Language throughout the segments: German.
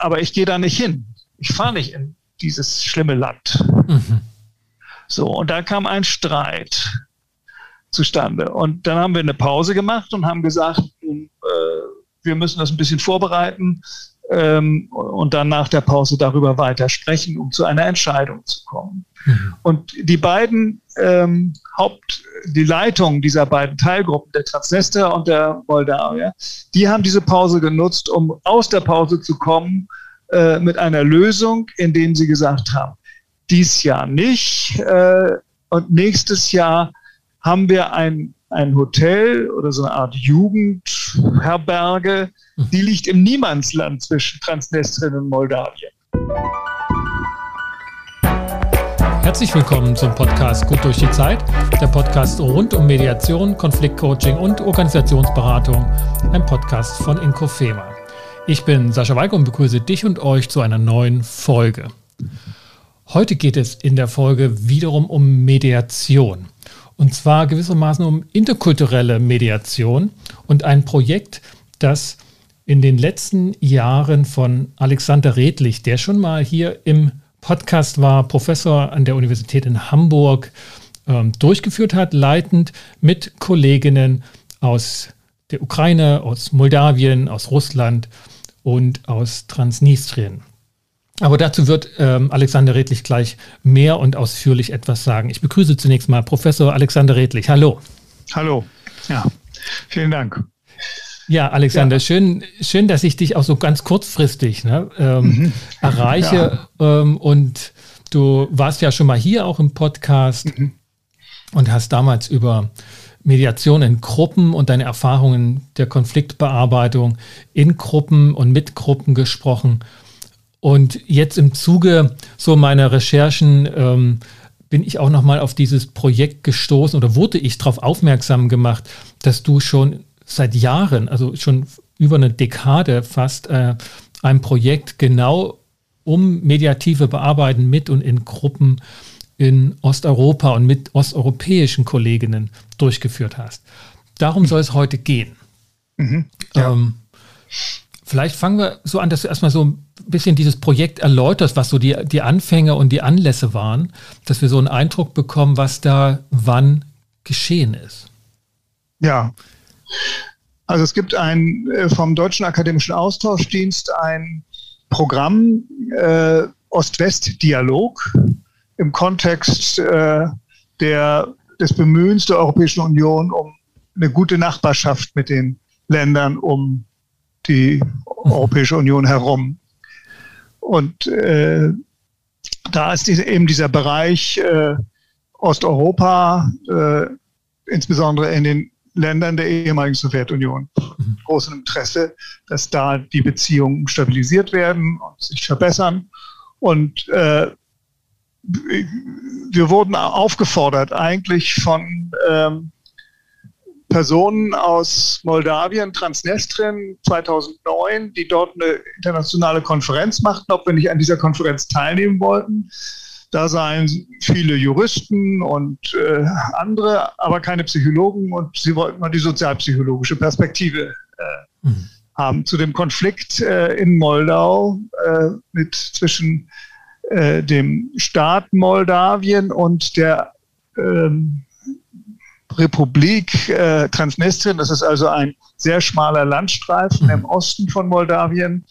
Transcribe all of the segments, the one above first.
aber ich gehe da nicht hin. Ich fahre nicht in dieses schlimme Land. Mhm. So, und da kam ein Streit zustande. Und dann haben wir eine Pause gemacht und haben gesagt, äh, wir müssen das ein bisschen vorbereiten ähm, und dann nach der Pause darüber weiter sprechen, um zu einer Entscheidung zu kommen. Mhm. Und die beiden ähm, Haupt, die Leitung dieser beiden Teilgruppen, der Transnester und der Moldawier, die haben diese Pause genutzt, um aus der Pause zu kommen äh, mit einer Lösung, indem sie gesagt haben, dies Jahr nicht äh, und nächstes Jahr haben wir ein, ein Hotel oder so eine Art Jugendherberge, mhm. die liegt im Niemandsland zwischen Transnistrien und Moldawien. Herzlich willkommen zum Podcast Gut durch die Zeit, der Podcast rund um Mediation, Konfliktcoaching und Organisationsberatung, ein Podcast von Inkofema. Ich bin Sascha Weig und begrüße dich und euch zu einer neuen Folge. Heute geht es in der Folge wiederum um Mediation. Und zwar gewissermaßen um interkulturelle Mediation und ein Projekt, das in den letzten Jahren von Alexander Redlich, der schon mal hier im Podcast war, Professor an der Universität in Hamburg, ähm, durchgeführt hat, leitend mit Kolleginnen aus der Ukraine, aus Moldawien, aus Russland und aus Transnistrien. Aber dazu wird ähm, Alexander Redlich gleich mehr und ausführlich etwas sagen. Ich begrüße zunächst mal Professor Alexander Redlich. Hallo. Hallo. Ja, vielen Dank. Ja, Alexander, ja. Schön, schön, dass ich dich auch so ganz kurzfristig ne, ähm, mhm. erreiche. Ja. Ähm, und du warst ja schon mal hier auch im Podcast mhm. und hast damals über Mediation in Gruppen und deine Erfahrungen der Konfliktbearbeitung in Gruppen und mit Gruppen gesprochen. Und jetzt im Zuge so meiner Recherchen ähm, bin ich auch nochmal auf dieses Projekt gestoßen oder wurde ich darauf aufmerksam gemacht, dass du schon seit Jahren, also schon über eine Dekade fast, äh, ein Projekt genau um mediative Bearbeiten mit und in Gruppen in Osteuropa und mit osteuropäischen Kolleginnen durchgeführt hast. Darum soll es heute gehen. Mhm, ja. ähm, vielleicht fangen wir so an, dass du erstmal so ein bisschen dieses Projekt erläuterst, was so die, die Anfänge und die Anlässe waren, dass wir so einen Eindruck bekommen, was da wann geschehen ist. Ja, also es gibt ein äh, vom Deutschen Akademischen Austauschdienst ein Programm äh, Ost-West-Dialog im Kontext äh, der, des Bemühens der Europäischen Union um eine gute Nachbarschaft mit den Ländern um die Europäische Union herum. Und äh, da ist diese, eben dieser Bereich äh, Osteuropa, äh, insbesondere in den Ländern der ehemaligen Sowjetunion, mhm. großem Interesse, dass da die Beziehungen stabilisiert werden und sich verbessern. Und äh, wir wurden aufgefordert, eigentlich von ähm, Personen aus Moldawien, Transnistrien 2009, die dort eine internationale Konferenz machten, ob wir nicht an dieser Konferenz teilnehmen wollten. Da seien viele Juristen und äh, andere, aber keine Psychologen und sie wollten mal die sozialpsychologische Perspektive äh, mhm. haben zu dem Konflikt äh, in Moldau äh, mit zwischen äh, dem Staat Moldawien und der ähm, Republik äh, Transnistrien. Das ist also ein sehr schmaler Landstreifen im Osten von Moldawien,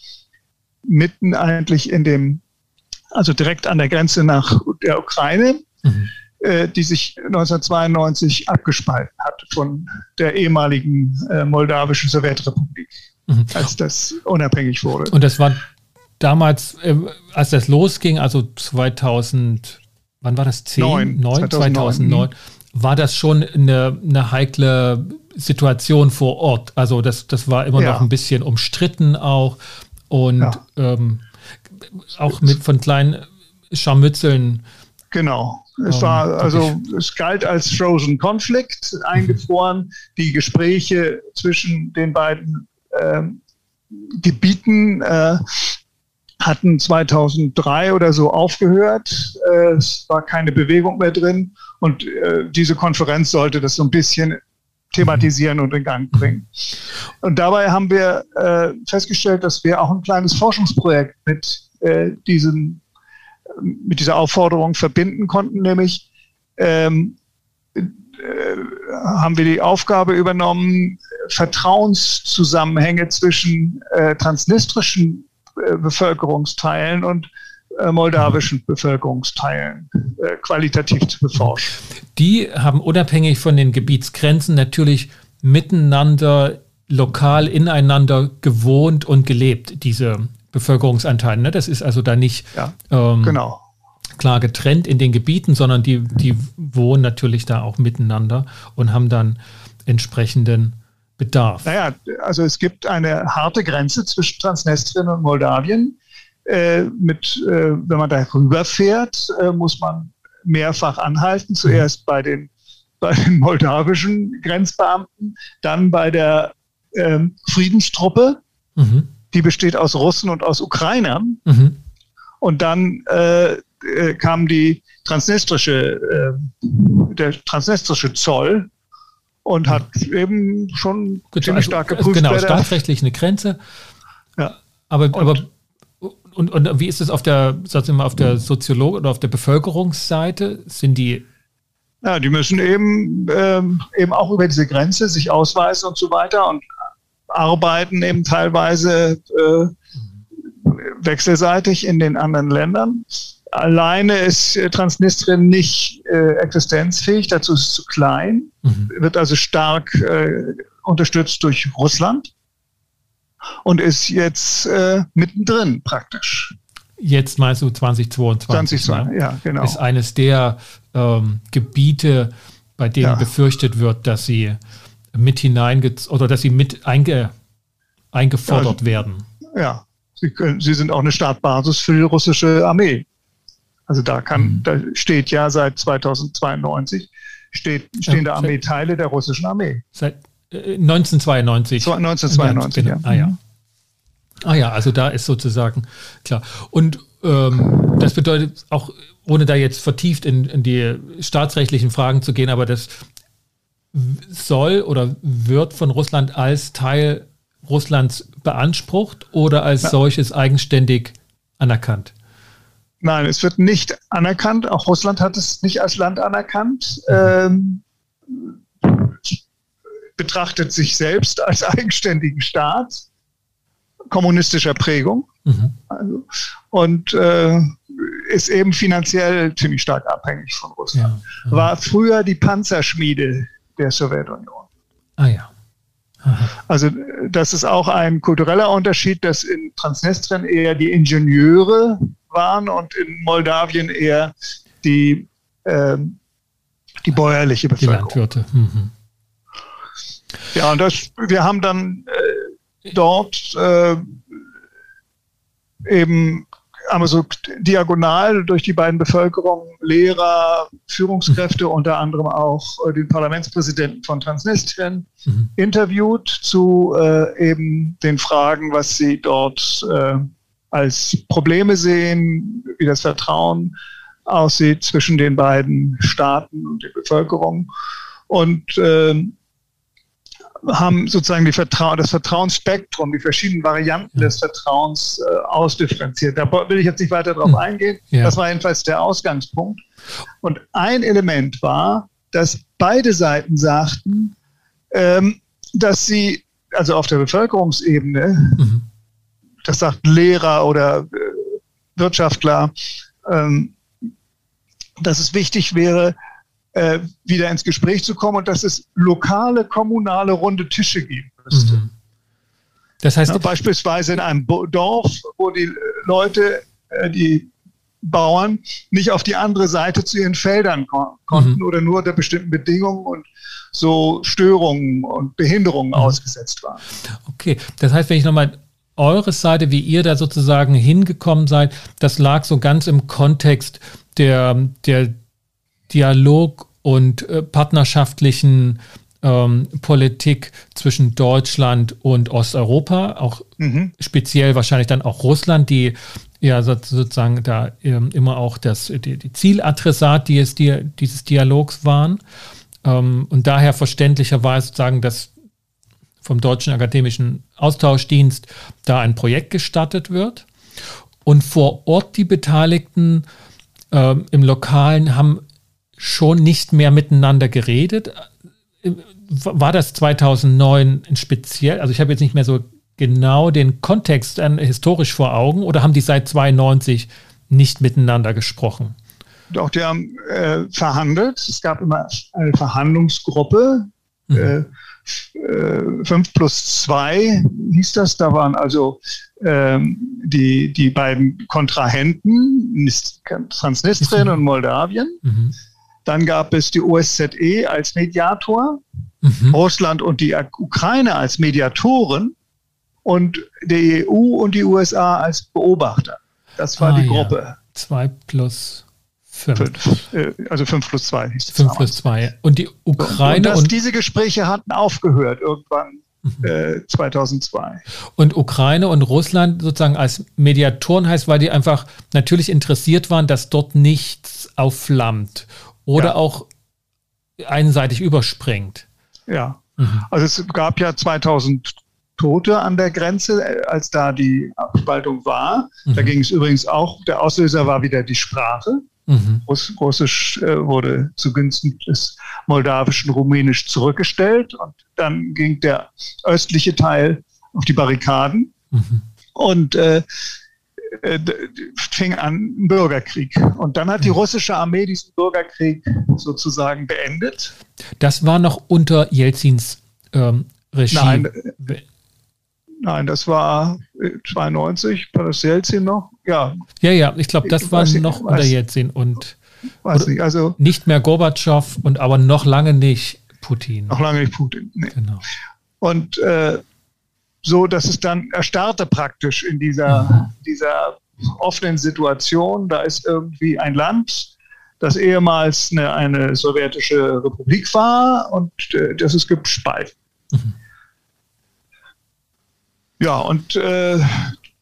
mitten eigentlich in dem, also direkt an der Grenze nach der Ukraine, mhm. äh, die sich 1992 abgespalten hat von der ehemaligen äh, moldawischen Sowjetrepublik, mhm. als das unabhängig wurde. Und das war damals, äh, als das losging, also 2000, wann war das? 10? 9, 9 2009. 2009 war das schon eine, eine heikle Situation vor Ort. Also das, das war immer ja. noch ein bisschen umstritten auch und ja. ähm, auch mit von kleinen Scharmützeln. Genau. Es ähm, war also es galt als Frozen Conflict eingefroren. Die Gespräche zwischen den beiden ähm, Gebieten äh, hatten 2003 oder so aufgehört. Äh, es war keine Bewegung mehr drin. Und äh, diese Konferenz sollte das so ein bisschen thematisieren und in Gang bringen. Und dabei haben wir äh, festgestellt, dass wir auch ein kleines Forschungsprojekt mit, äh, diesem, mit dieser Aufforderung verbinden konnten, nämlich ähm, äh, haben wir die Aufgabe übernommen, Vertrauenszusammenhänge zwischen transnistrischen Bevölkerungsteilen und äh, moldawischen Bevölkerungsteilen äh, qualitativ zu beforschen. Die haben unabhängig von den Gebietsgrenzen natürlich miteinander lokal ineinander gewohnt und gelebt, diese Bevölkerungsanteile. Ne? Das ist also da nicht ja, ähm, genau. klar getrennt in den Gebieten, sondern die, die wohnen natürlich da auch miteinander und haben dann entsprechenden Bedarf. Naja, also es gibt eine harte Grenze zwischen Transnistrien und Moldawien äh, mit, äh, wenn man da rüberfährt, äh, muss man mehrfach anhalten. Zuerst bei den, bei den moldawischen Grenzbeamten, dann bei der ähm, Friedenstruppe, mhm. die besteht aus Russen und aus Ukrainern. Mhm. Und dann äh, äh, kam die transnistrische, der transnistrische Zoll und hat eben schon Gut, ziemlich also, stark geprüft. Genau, staatsrechtlich eine Grenze. Ja. Aber, aber und, und wie ist es auf der, sagen wir mal, auf der Soziolog oder auf der Bevölkerungsseite? Sind die ja, die müssen eben, ähm, eben auch über diese Grenze sich ausweisen und so weiter und arbeiten eben teilweise äh, wechselseitig in den anderen Ländern. Alleine ist Transnistrien nicht äh, existenzfähig, dazu ist es zu klein, mhm. wird also stark äh, unterstützt durch Russland und ist jetzt äh, mittendrin praktisch. Jetzt meinst du 2022? 2022, ne? ja, genau. Ist eines der ähm, Gebiete, bei denen ja. befürchtet wird, dass sie mit hineinge oder dass sie mit einge eingefordert ja, werden. Ja, sie, können, sie sind auch eine Startbasis für die russische Armee. Also da kann, mhm. da steht ja seit 2092 steht, stehen da Armeeteile der russischen Armee. Seit 1992. 1992, ja. Ah ja. Ah ja, also da ist sozusagen klar. Und ähm, das bedeutet auch, ohne da jetzt vertieft in, in die staatsrechtlichen Fragen zu gehen, aber das soll oder wird von Russland als Teil Russlands beansprucht oder als ja. solches eigenständig anerkannt? Nein, es wird nicht anerkannt. Auch Russland hat es nicht als Land anerkannt. Mhm. Ähm, betrachtet sich selbst als eigenständigen Staat kommunistischer Prägung mhm. also, und äh, ist eben finanziell ziemlich stark abhängig von Russland. Ja, War früher die Panzerschmiede der Sowjetunion. Ah ja. Also das ist auch ein kultureller Unterschied, dass in Transnistrien eher die Ingenieure waren und in Moldawien eher die, äh, die bäuerliche Bevölkerung. Die Landwirte. Mhm. Ja, und das, wir haben dann äh, dort äh, eben aber so diagonal durch die beiden Bevölkerungen, Lehrer, Führungskräfte, mhm. unter anderem auch äh, den Parlamentspräsidenten von Transnistrien, mhm. interviewt zu äh, eben den Fragen, was sie dort äh, als Probleme sehen, wie das Vertrauen aussieht zwischen den beiden Staaten und der Bevölkerung. Und äh, haben sozusagen die Vertrau das Vertrauensspektrum, die verschiedenen Varianten des Vertrauens äh, ausdifferenziert. Da will ich jetzt nicht weiter drauf hm. eingehen. Ja. Das war jedenfalls der Ausgangspunkt. Und ein Element war, dass beide Seiten sagten, ähm, dass sie, also auf der Bevölkerungsebene, mhm. Das sagt Lehrer oder äh, Wirtschaftler, ähm, dass es wichtig wäre, äh, wieder ins Gespräch zu kommen und dass es lokale, kommunale runde Tische geben müsste. Mhm. Das heißt, ja, beispielsweise in einem Dorf, wo die Leute, äh, die Bauern nicht auf die andere Seite zu ihren Feldern kon konnten mhm. oder nur unter bestimmten Bedingungen und so Störungen und Behinderungen mhm. ausgesetzt waren. Okay, das heißt, wenn ich nochmal eure Seite, wie ihr da sozusagen hingekommen seid, das lag so ganz im Kontext der, der Dialog und äh, partnerschaftlichen ähm, Politik zwischen Deutschland und Osteuropa, auch mhm. speziell wahrscheinlich dann auch Russland, die ja sozusagen da ähm, immer auch das, die, die Zieladressat die die, dieses Dialogs waren. Ähm, und daher verständlicherweise sagen, dass vom Deutschen Akademischen Austauschdienst da ein Projekt gestartet wird. Und vor Ort die Beteiligten äh, im Lokalen haben schon nicht mehr miteinander geredet. War das 2009 speziell? Also ich habe jetzt nicht mehr so genau den Kontext äh, historisch vor Augen oder haben die seit 92 nicht miteinander gesprochen? Doch, die haben äh, verhandelt. Es gab immer eine Verhandlungsgruppe. Mhm. Äh, 5 äh, plus 2 hieß das. Da waren also ähm, die, die beiden Kontrahenten, Transnistrien und Moldawien. Mhm. Dann gab es die OSZE als Mediator, mhm. Russland und die Ukraine als Mediatoren und die EU und die USA als Beobachter. Das war ah, die Gruppe. 2 ja. plus Fünf. fünf. Äh, also fünf plus zwei. Fünf plus zwei. Und die Ukraine. Und, dass und diese Gespräche hatten aufgehört irgendwann mhm. äh, 2002. Und Ukraine und Russland sozusagen als Mediatoren heißt, weil die einfach natürlich interessiert waren, dass dort nichts aufflammt oder ja. auch einseitig überspringt. Ja. Mhm. Also es gab ja 2000 Tote an der Grenze, äh, als da die Abspaltung war. Mhm. Da ging es übrigens auch, der Auslöser war wieder die Sprache. Mhm. Russ, Russisch äh, wurde zugunsten des moldawischen Rumänisch zurückgestellt und dann ging der östliche Teil auf die Barrikaden mhm. und äh, äh, fing an ein Bürgerkrieg. Und dann hat die mhm. russische Armee diesen Bürgerkrieg sozusagen beendet. Das war noch unter Jelzins ähm, Regie. Nein, Nein, das war 92, äh, war das Jelzin noch? Ja. Ja, ja, ich glaube, das war noch nicht, unter Jelzin und weiß nicht, also nicht mehr Gorbatschow und aber noch lange nicht Putin. Noch lange nicht Putin. Nee. Genau. Und äh, so, dass es dann erstarrte praktisch in dieser, mhm. dieser offenen Situation. Da ist irgendwie ein Land, das ehemals eine, eine sowjetische Republik war und äh, das es gibt Spalten. Mhm. Ja, und äh,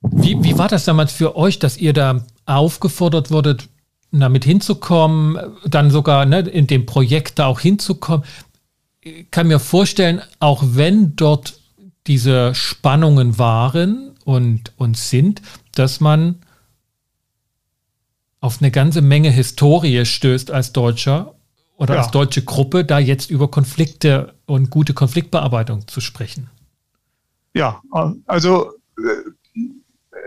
wie, wie war das damals für euch, dass ihr da aufgefordert wurdet, damit hinzukommen, dann sogar ne, in dem Projekt da auch hinzukommen? Ich kann mir vorstellen, auch wenn dort diese Spannungen waren und, und sind, dass man auf eine ganze Menge Historie stößt als Deutscher oder ja. als deutsche Gruppe, da jetzt über Konflikte und gute Konfliktbearbeitung zu sprechen ja, also äh,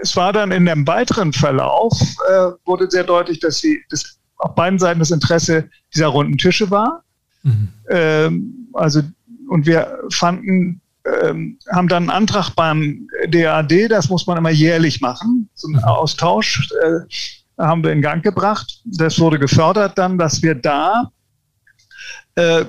es war dann in dem weiteren Verlauf, äh, wurde sehr deutlich, dass sie dass auf beiden Seiten das Interesse dieser runden Tische war. Mhm. Ähm, also, und wir fanden, ähm, haben dann einen Antrag beim DAD, das muss man immer jährlich machen, so einen mhm. Austausch äh, haben wir in Gang gebracht. Das wurde gefördert dann, dass wir da äh,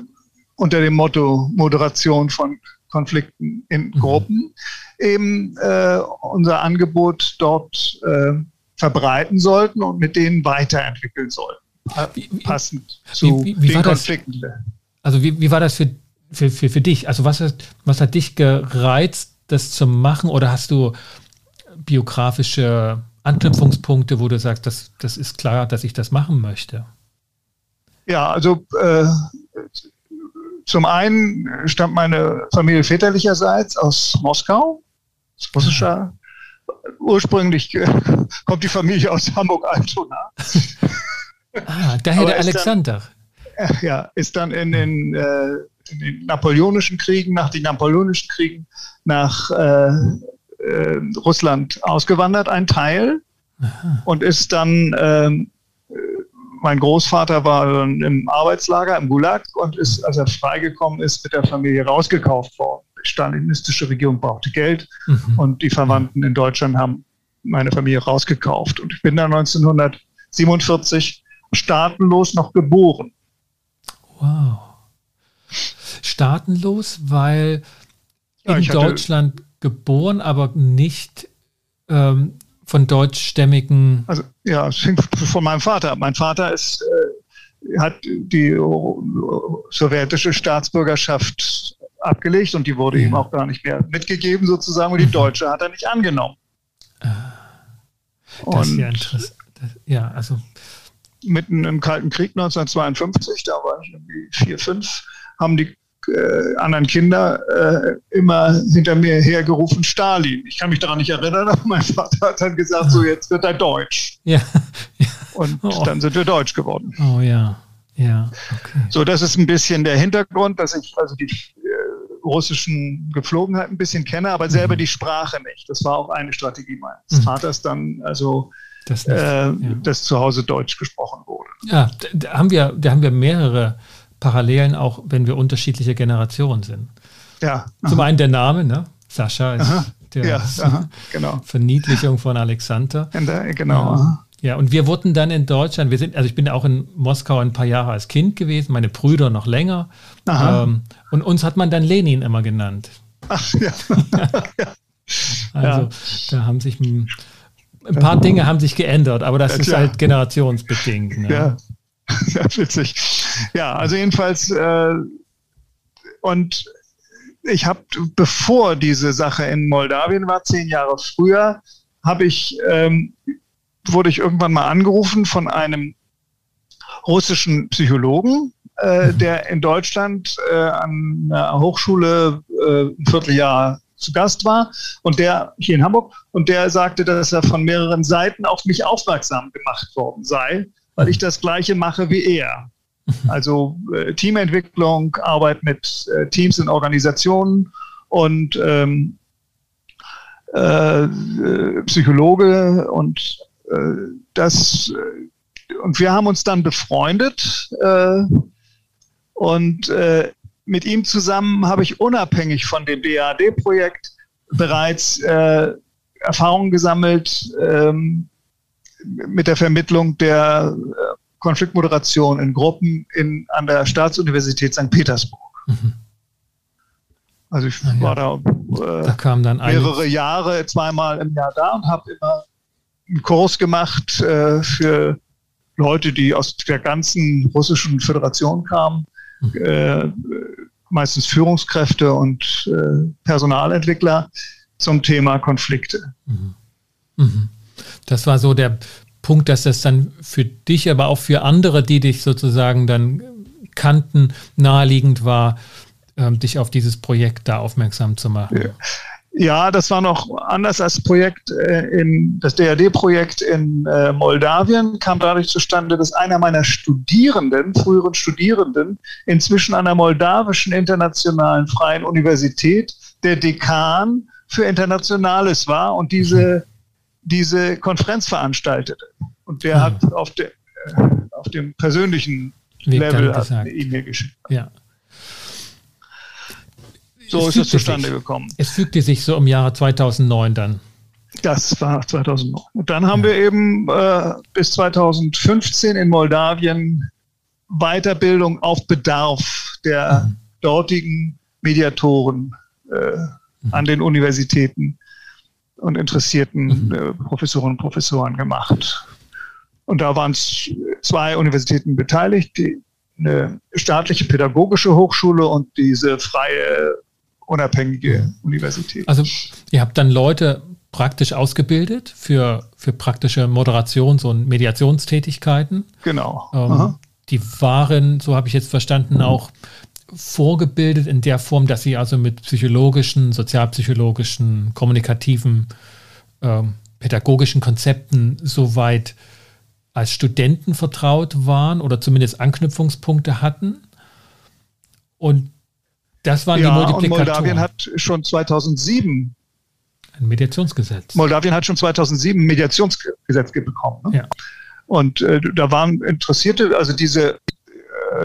unter dem Motto Moderation von Konflikten in mhm. Gruppen eben äh, unser Angebot dort äh, verbreiten sollten und mit denen weiterentwickeln sollten. Passend zu wie, wie, wie den Konflikten. Das, also wie, wie war das für, für, für, für dich? Also was, was hat dich gereizt, das zu machen? Oder hast du biografische Anknüpfungspunkte, wo du sagst, das, das ist klar, dass ich das machen möchte? Ja, also äh, zum einen stammt meine Familie väterlicherseits aus Moskau, aus russischer. Ursprünglich kommt die Familie aus Hamburg-Altona. Ah, daher der Alexander. Dann, ja, ist dann in den, äh, in den, napoleonischen Kriegen, nach den napoleonischen Kriegen nach äh, äh, Russland ausgewandert, ein Teil, Aha. und ist dann ähm, mein Großvater war im Arbeitslager im Gulag und ist, als er freigekommen ist, mit der Familie rausgekauft worden. Die stalinistische Regierung brauchte Geld mhm. und die Verwandten in Deutschland haben meine Familie rausgekauft. Und ich bin dann 1947 staatenlos noch geboren. Wow. Staatenlos, weil in ja, Deutschland geboren, aber nicht ähm, von deutschstämmigen. Also ja, es hängt von meinem Vater ab. Mein Vater ist, äh, hat die sowjetische Staatsbürgerschaft abgelegt und die wurde ja. ihm auch gar nicht mehr mitgegeben sozusagen und die mhm. deutsche hat er nicht angenommen. Ah, das und, ist ja interessant. Ja, also mitten im Kalten Krieg 1952, da war ich irgendwie vier, fünf, haben die äh, anderen Kinder äh, immer hinter mir hergerufen, Stalin. Ich kann mich daran nicht erinnern, aber mein Vater hat dann gesagt, so jetzt wird er Deutsch. Ja. ja. Und oh. dann sind wir Deutsch geworden. Oh ja. Ja. Okay. So, das ist ein bisschen der Hintergrund, dass ich also die äh, russischen Geflogenheiten ein bisschen kenne, aber selber mhm. die Sprache nicht. Das war auch eine Strategie meines mhm. Vaters dann, also das nicht, äh, ja. dass zu Hause Deutsch gesprochen wurde. Ja, da haben wir, da haben wir mehrere Parallelen, auch wenn wir unterschiedliche Generationen sind. Ja. Zum einen der Name, ne? Sascha ist aha. der ja, aha, genau. Verniedlichung von Alexander. Genau. Ja. Ja, und wir wurden dann in Deutschland, wir sind, also ich bin auch in Moskau ein paar Jahre als Kind gewesen, meine Brüder noch länger. Ähm, und uns hat man dann Lenin immer genannt. Ach ja. also ja. da haben sich ein, ein, paar Dinge haben sich geändert, aber das ja, ist halt generationsbedingt. Ne? Ja. ja, witzig. Ja, also jedenfalls äh, und ich habe, bevor diese Sache in Moldawien war, zehn Jahre früher, habe ich ähm, wurde ich irgendwann mal angerufen von einem russischen Psychologen, äh, mhm. der in Deutschland äh, an einer Hochschule äh, ein Vierteljahr zu Gast war und der hier in Hamburg und der sagte, dass er von mehreren Seiten auf mich aufmerksam gemacht worden sei, weil ich das Gleiche mache wie er. Also äh, Teamentwicklung, Arbeit mit äh, Teams und Organisationen und ähm, äh, äh Psychologe und äh, das, äh, und wir haben uns dann befreundet und mit ihm zusammen habe ich unabhängig von dem DAD-Projekt bereits Erfahrungen gesammelt ähm, mit der Vermittlung der Konfliktmoderation in Gruppen in, an der Staatsuniversität St. Petersburg. Mhm. Also ich ja, war da, äh, da mehrere Jahre, zweimal im Jahr da und habe immer einen Kurs gemacht äh, für Leute, die aus der ganzen russischen Föderation kamen, mhm. äh, meistens Führungskräfte und äh, Personalentwickler zum Thema Konflikte. Mhm. Mhm. Das war so der Punkt, dass das dann für dich, aber auch für andere, die dich sozusagen dann kannten, naheliegend war, ähm, dich auf dieses Projekt da aufmerksam zu machen. Ja. Ja, das war noch anders als Projekt äh, in das DRD-Projekt in äh, Moldawien kam dadurch zustande, dass einer meiner Studierenden, früheren Studierenden, inzwischen an der moldawischen internationalen freien Universität der Dekan für Internationales war und diese, diese Konferenz veranstaltete. Und der mhm. hat auf, de, äh, auf dem persönlichen Weg Level eine E-Mail geschickt. Ja. So es ist es zustande sich. gekommen. Es fügte sich so im Jahre 2009 dann. Das war 2009. Und dann haben ja. wir eben äh, bis 2015 in Moldawien Weiterbildung auf Bedarf der mhm. dortigen Mediatoren äh, mhm. an den Universitäten und interessierten mhm. äh, Professorinnen und Professoren gemacht. Und da waren zwei Universitäten beteiligt, die, eine staatliche pädagogische Hochschule und diese freie unabhängige Universität. Also ihr habt dann Leute praktisch ausgebildet für, für praktische Moderations- und Mediationstätigkeiten. Genau. Ähm, die waren, so habe ich jetzt verstanden, auch vorgebildet in der Form, dass sie also mit psychologischen, sozialpsychologischen, kommunikativen, ähm, pädagogischen Konzepten soweit als Studenten vertraut waren oder zumindest Anknüpfungspunkte hatten. Und das waren ja, die Multiplikatoren. Und Moldawien hat schon 2007 ein Mediationsgesetz. Moldawien hat schon 2007 ein Mediationsgesetz bekommen. Ne? Ja. Und äh, da waren Interessierte, also diese,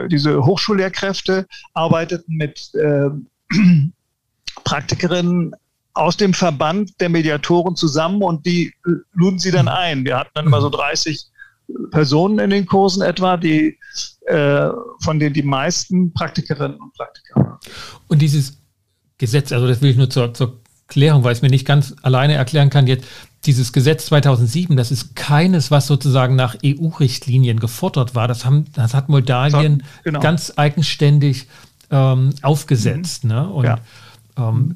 diese Hochschullehrkräfte arbeiteten mit äh, Praktikerinnen aus dem Verband der Mediatoren zusammen und die luden sie dann ein. Wir hatten dann immer so 30 Personen in den Kursen etwa, die äh, von denen die meisten Praktikerinnen und Praktiker waren. Und dieses Gesetz, also das will ich nur zur, zur Klärung, weil ich es mir nicht ganz alleine erklären kann jetzt, dieses Gesetz 2007, das ist keines, was sozusagen nach EU-Richtlinien gefordert war. Das, haben, das hat Moldawien genau. ganz eigenständig ähm, aufgesetzt. Mhm. Ne? Und ja. ähm,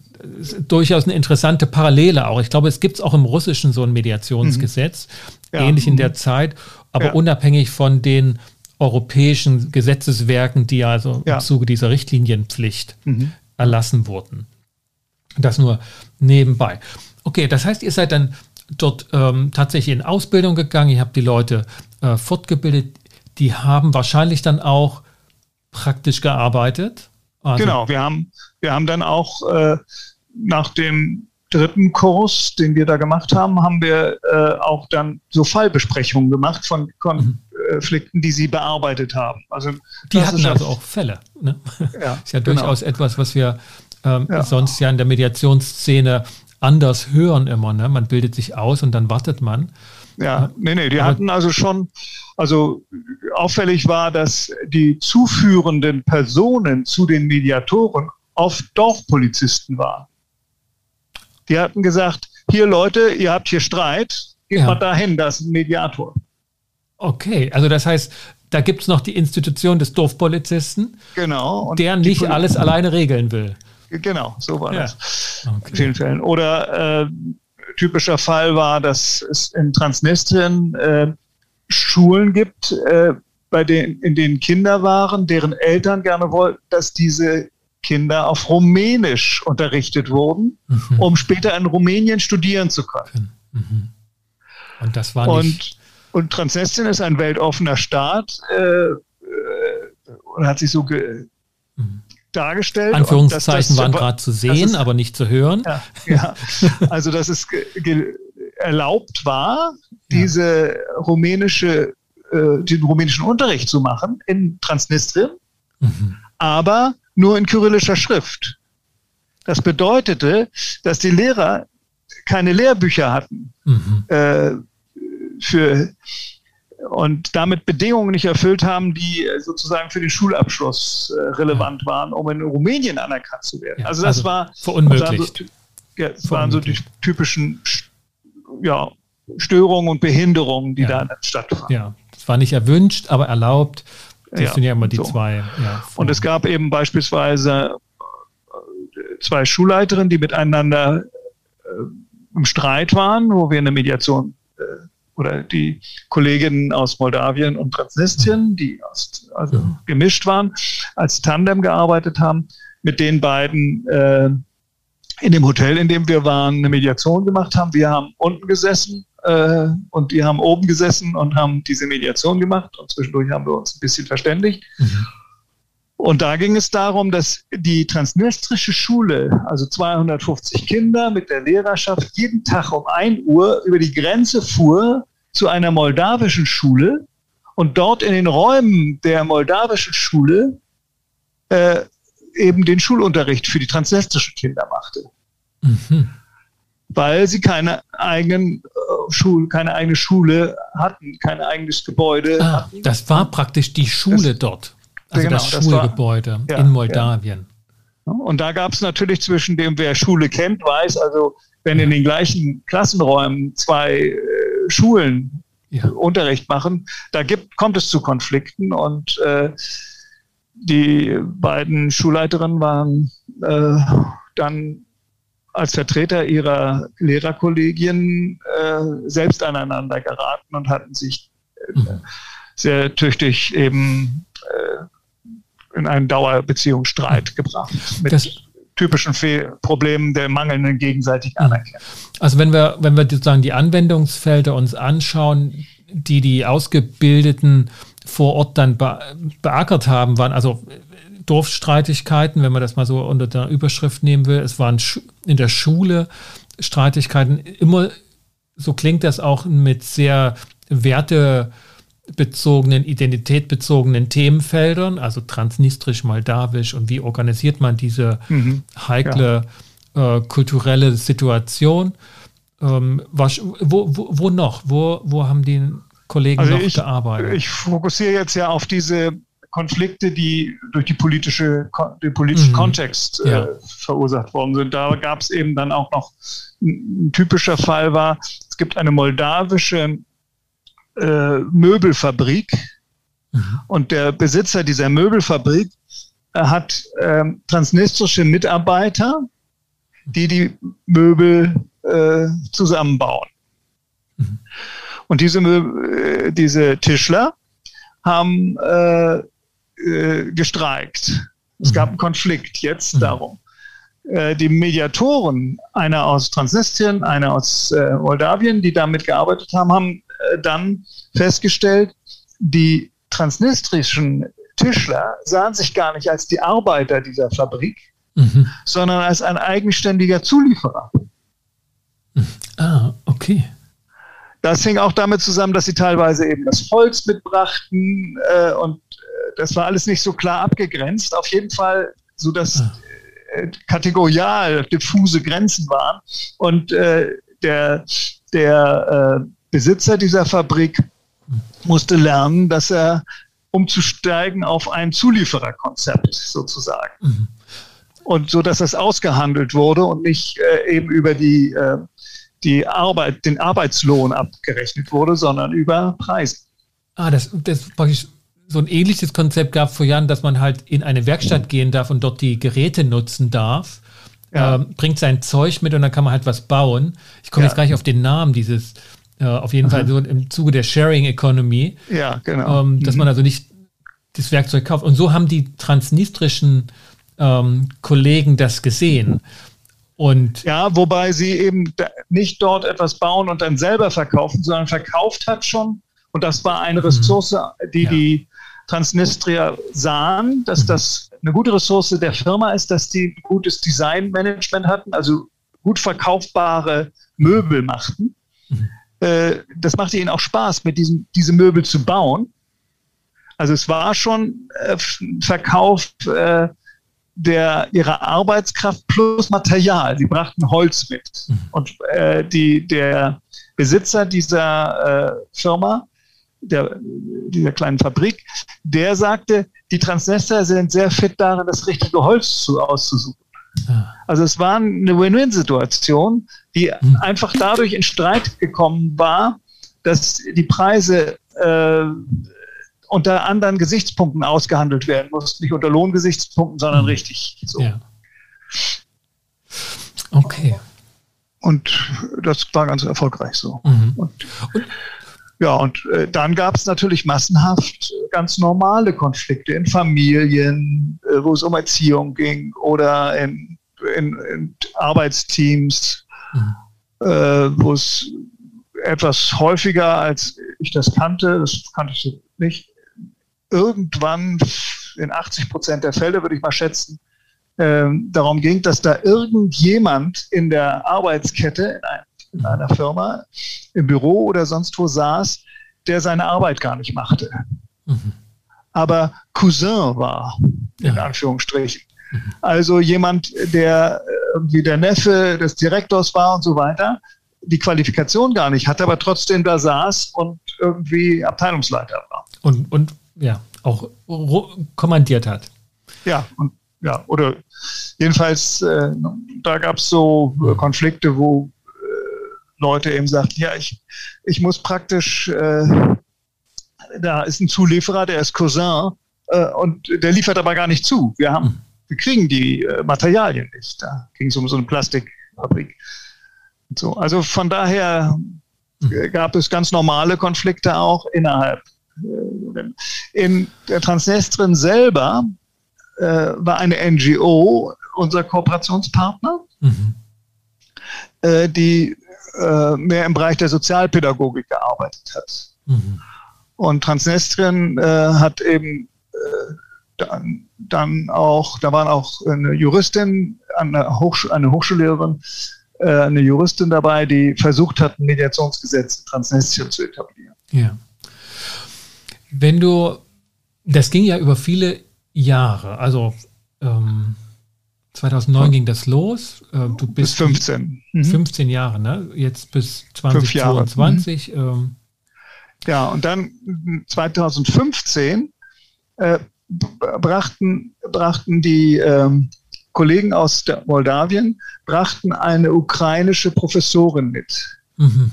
durchaus eine interessante Parallele auch. Ich glaube, es gibt es auch im Russischen so ein Mediationsgesetz, mhm. ja. ähnlich in der mhm. Zeit, aber ja. unabhängig von den europäischen Gesetzeswerken, die also ja. im Zuge dieser Richtlinienpflicht mhm. erlassen wurden. Das nur nebenbei. Okay, das heißt, ihr seid dann dort ähm, tatsächlich in Ausbildung gegangen, ihr habt die Leute äh, fortgebildet, die haben wahrscheinlich dann auch praktisch gearbeitet. Also genau, wir haben, wir haben dann auch äh, nach dem dritten Kurs, den wir da gemacht haben, haben wir äh, auch dann so Fallbesprechungen gemacht von Konflikten, die sie bearbeitet haben. Also die hatten also auch Fälle. Ne? Ja, ist ja genau. durchaus etwas, was wir ähm, ja. sonst ja in der Mediationsszene anders hören immer. Ne? Man bildet sich aus und dann wartet man. Ja, nee, nee, die hatten also schon, also auffällig war, dass die zuführenden Personen zu den Mediatoren oft Dorfpolizisten waren. Die hatten gesagt, hier Leute, ihr habt hier Streit, geht ja. mal dahin, das ist ein Mediator. Okay, also das heißt, da gibt es noch die Institution des Dorfpolizisten, genau, der nicht alles alleine regeln will. Genau, so war ja. das okay. in vielen Fällen. Oder äh, typischer Fall war, dass es in Transnistrien äh, Schulen gibt, äh, bei denen, in denen Kinder waren, deren Eltern gerne wollten, dass diese Kinder auf Rumänisch unterrichtet wurden, mhm. um später in Rumänien studieren zu können. Mhm. Und das war nicht. Und, und Transnistrien ist ein weltoffener Staat äh, äh und hat sich so ge, mhm dargestellt. Anführungszeichen das, das, waren gerade zu sehen, ist, aber nicht zu hören. Ja, ja. also dass es erlaubt war, diese rumänische, äh, den rumänischen Unterricht zu machen in Transnistrien, mhm. aber nur in kyrillischer Schrift. Das bedeutete, dass die Lehrer keine Lehrbücher hatten mhm. äh, für und damit Bedingungen nicht erfüllt haben, die äh, sozusagen für den Schulabschluss äh, relevant waren, um in Rumänien anerkannt zu werden. Ja, also das also war verunmöglicht. So, ja, das waren so die typischen ja, Störungen und Behinderungen, die da stattfanden. Ja, das war nicht erwünscht, aber erlaubt. Das sind ja immer die so. zwei. Und es gab eben beispielsweise äh, zwei Schulleiterinnen, die miteinander im Streit waren, wo wir eine Mediation oder die Kolleginnen aus Moldawien und Transnistrien, die aus, also mhm. gemischt waren, als Tandem gearbeitet haben, mit den beiden äh, in dem Hotel, in dem wir waren, eine Mediation gemacht haben. Wir haben unten gesessen äh, und die haben oben gesessen und haben diese Mediation gemacht und zwischendurch haben wir uns ein bisschen verständigt. Mhm. Und da ging es darum, dass die transnistrische Schule, also 250 Kinder mit der Lehrerschaft, jeden Tag um 1 Uhr über die Grenze fuhr zu einer moldawischen Schule und dort in den Räumen der moldawischen Schule äh, eben den Schulunterricht für die transnistrischen Kinder machte. Mhm. Weil sie keine eigenen äh, Schule, keine eigene Schule hatten, kein eigenes Gebäude ah, hatten. Das war praktisch die Schule das, dort. Also genau, das Schulgebäude das war, in Moldawien. Ja. Und da gab es natürlich zwischen dem, wer Schule kennt, weiß, also wenn in den gleichen Klassenräumen zwei äh, Schulen ja. Unterricht machen, da gibt, kommt es zu Konflikten und äh, die beiden Schulleiterinnen waren äh, dann als Vertreter ihrer Lehrerkollegien äh, selbst aneinander geraten und hatten sich äh, mhm. sehr tüchtig eben äh, in einen Dauerbeziehungsstreit gebracht mit das, typischen Fe Problemen der mangelnden gegenseitigen Anerkennung. Also wenn wir, wenn wir sozusagen die Anwendungsfelder uns anschauen, die die Ausgebildeten vor Ort dann be beackert haben, waren also Dorfstreitigkeiten, wenn man das mal so unter der Überschrift nehmen will. Es waren in der Schule Streitigkeiten, immer, so klingt das auch mit sehr Werte bezogenen, identitätbezogenen Themenfeldern, also transnistrisch, moldawisch und wie organisiert man diese mhm. heikle ja. äh, kulturelle Situation. Ähm, was, wo, wo, wo, noch? Wo, wo haben die Kollegen also noch ich, gearbeitet? Ich fokussiere jetzt ja auf diese Konflikte, die durch die politische, den politischen mhm. Kontext äh, ja. verursacht worden sind. Da gab es eben dann auch noch ein, ein typischer Fall war, es gibt eine moldawische äh, Möbelfabrik. Mhm. Und der Besitzer dieser Möbelfabrik äh, hat äh, transnistrische Mitarbeiter die die Möbel äh, zusammenbauen. Mhm. Und diese, äh, diese Tischler haben äh, äh, gestreikt. Es mhm. gab einen Konflikt jetzt mhm. darum. Die Mediatoren, einer aus Transnistrien, einer aus Moldawien, die damit gearbeitet haben, haben dann festgestellt, die transnistrischen Tischler sahen sich gar nicht als die Arbeiter dieser Fabrik, mhm. sondern als ein eigenständiger Zulieferer. Ah, okay. Das hing auch damit zusammen, dass sie teilweise eben das Holz mitbrachten äh, und äh, das war alles nicht so klar abgegrenzt. Auf jeden Fall, so dass ah. äh, kategorial diffuse Grenzen waren. Und äh, der, der äh, Besitzer dieser Fabrik musste lernen, dass er umzusteigen auf ein Zuliefererkonzept sozusagen. Mhm. Und so, dass das ausgehandelt wurde und nicht äh, eben über die, äh, die Arbeit, den Arbeitslohn abgerechnet wurde, sondern über Preise. Ah, das, das praktisch so ein ähnliches Konzept gab vor Jahren, dass man halt in eine Werkstatt gehen darf und dort die Geräte nutzen darf. Ja. Ähm, bringt sein Zeug mit und dann kann man halt was bauen. Ich komme ja. jetzt gar nicht auf den Namen dieses auf jeden. Fall so im Zuge der Sharing Economy. Ja, genau. Ähm, dass mhm. man also nicht das Werkzeug kauft. Und so haben die transnistrischen ähm, Kollegen das gesehen. Und ja, wobei sie eben nicht dort etwas bauen und dann selber verkaufen, sondern verkauft hat schon. Und das war eine mhm. Ressource, die ja. die Transnistria sahen, dass mhm. das eine gute Ressource der Firma ist, dass die gutes Designmanagement hatten, also gut verkaufbare Möbel machten. Äh, das machte ihnen auch Spaß, mit diesem, diese Möbel zu bauen. Also es war schon äh, Verkauf äh, der, ihrer Arbeitskraft plus Material. Sie brachten Holz mit. Mhm. Und äh, die, der Besitzer dieser äh, Firma, der, dieser kleinen Fabrik, der sagte, die Transnester sind sehr fit darin, das richtige Holz zu, auszusuchen. Ah. Also es war eine Win-Win-Situation, die mhm. einfach dadurch in Streit gekommen war, dass die Preise äh, unter anderen Gesichtspunkten ausgehandelt werden mussten. Nicht unter Lohngesichtspunkten, sondern mhm. richtig. So. Ja. Okay. Und das war ganz erfolgreich so. Mhm. Und, und, ja, und äh, dann gab es natürlich massenhaft ganz normale Konflikte in Familien, äh, wo es um Erziehung ging oder in, in, in Arbeitsteams, mhm. äh, wo es etwas häufiger, als ich das kannte, das kannte ich nicht, irgendwann in 80 Prozent der Fälle, würde ich mal schätzen, äh, darum ging, dass da irgendjemand in der Arbeitskette in, ein, in, einer Firma, im Büro oder sonst wo saß, der seine Arbeit gar nicht machte. Mhm. Aber Cousin war, in ja. Anführungsstrichen. Mhm. Also jemand, der irgendwie der Neffe des Direktors war und so weiter, die Qualifikation gar nicht hatte, aber trotzdem da saß und irgendwie Abteilungsleiter war. Und, und ja, auch kommandiert hat. Ja, und ja, oder jedenfalls, äh, da gab es so äh, Konflikte, wo äh, Leute eben sagten, ja, ich, ich muss praktisch, äh, da ist ein Zulieferer, der ist Cousin äh, und der liefert aber gar nicht zu. Wir haben, wir kriegen die äh, Materialien nicht. Da ging es um so eine Plastikfabrik. So, also von daher hm. gab es ganz normale Konflikte auch innerhalb in der Transnistrien selber äh, war eine NGO unser Kooperationspartner, mhm. äh, die äh, mehr im Bereich der Sozialpädagogik gearbeitet hat. Mhm. Und Transnistrien äh, hat eben äh, dann, dann, auch, da waren auch eine Juristin, eine, Hochsch eine Hochschullehrerin, äh, eine Juristin dabei, die versucht hat, ein Mediationsgesetz in Transnistrien zu etablieren. Ja. Wenn du, das ging ja über viele Jahre, also ähm, 2009 ja. ging das los. Äh, du bist bis 15. 15 mhm. Jahre, ne? Jetzt bis 2022. Mhm. Ähm. Ja, und dann 2015 äh, brachten, brachten die ähm, Kollegen aus Moldawien brachten eine ukrainische Professorin mit. Mhm.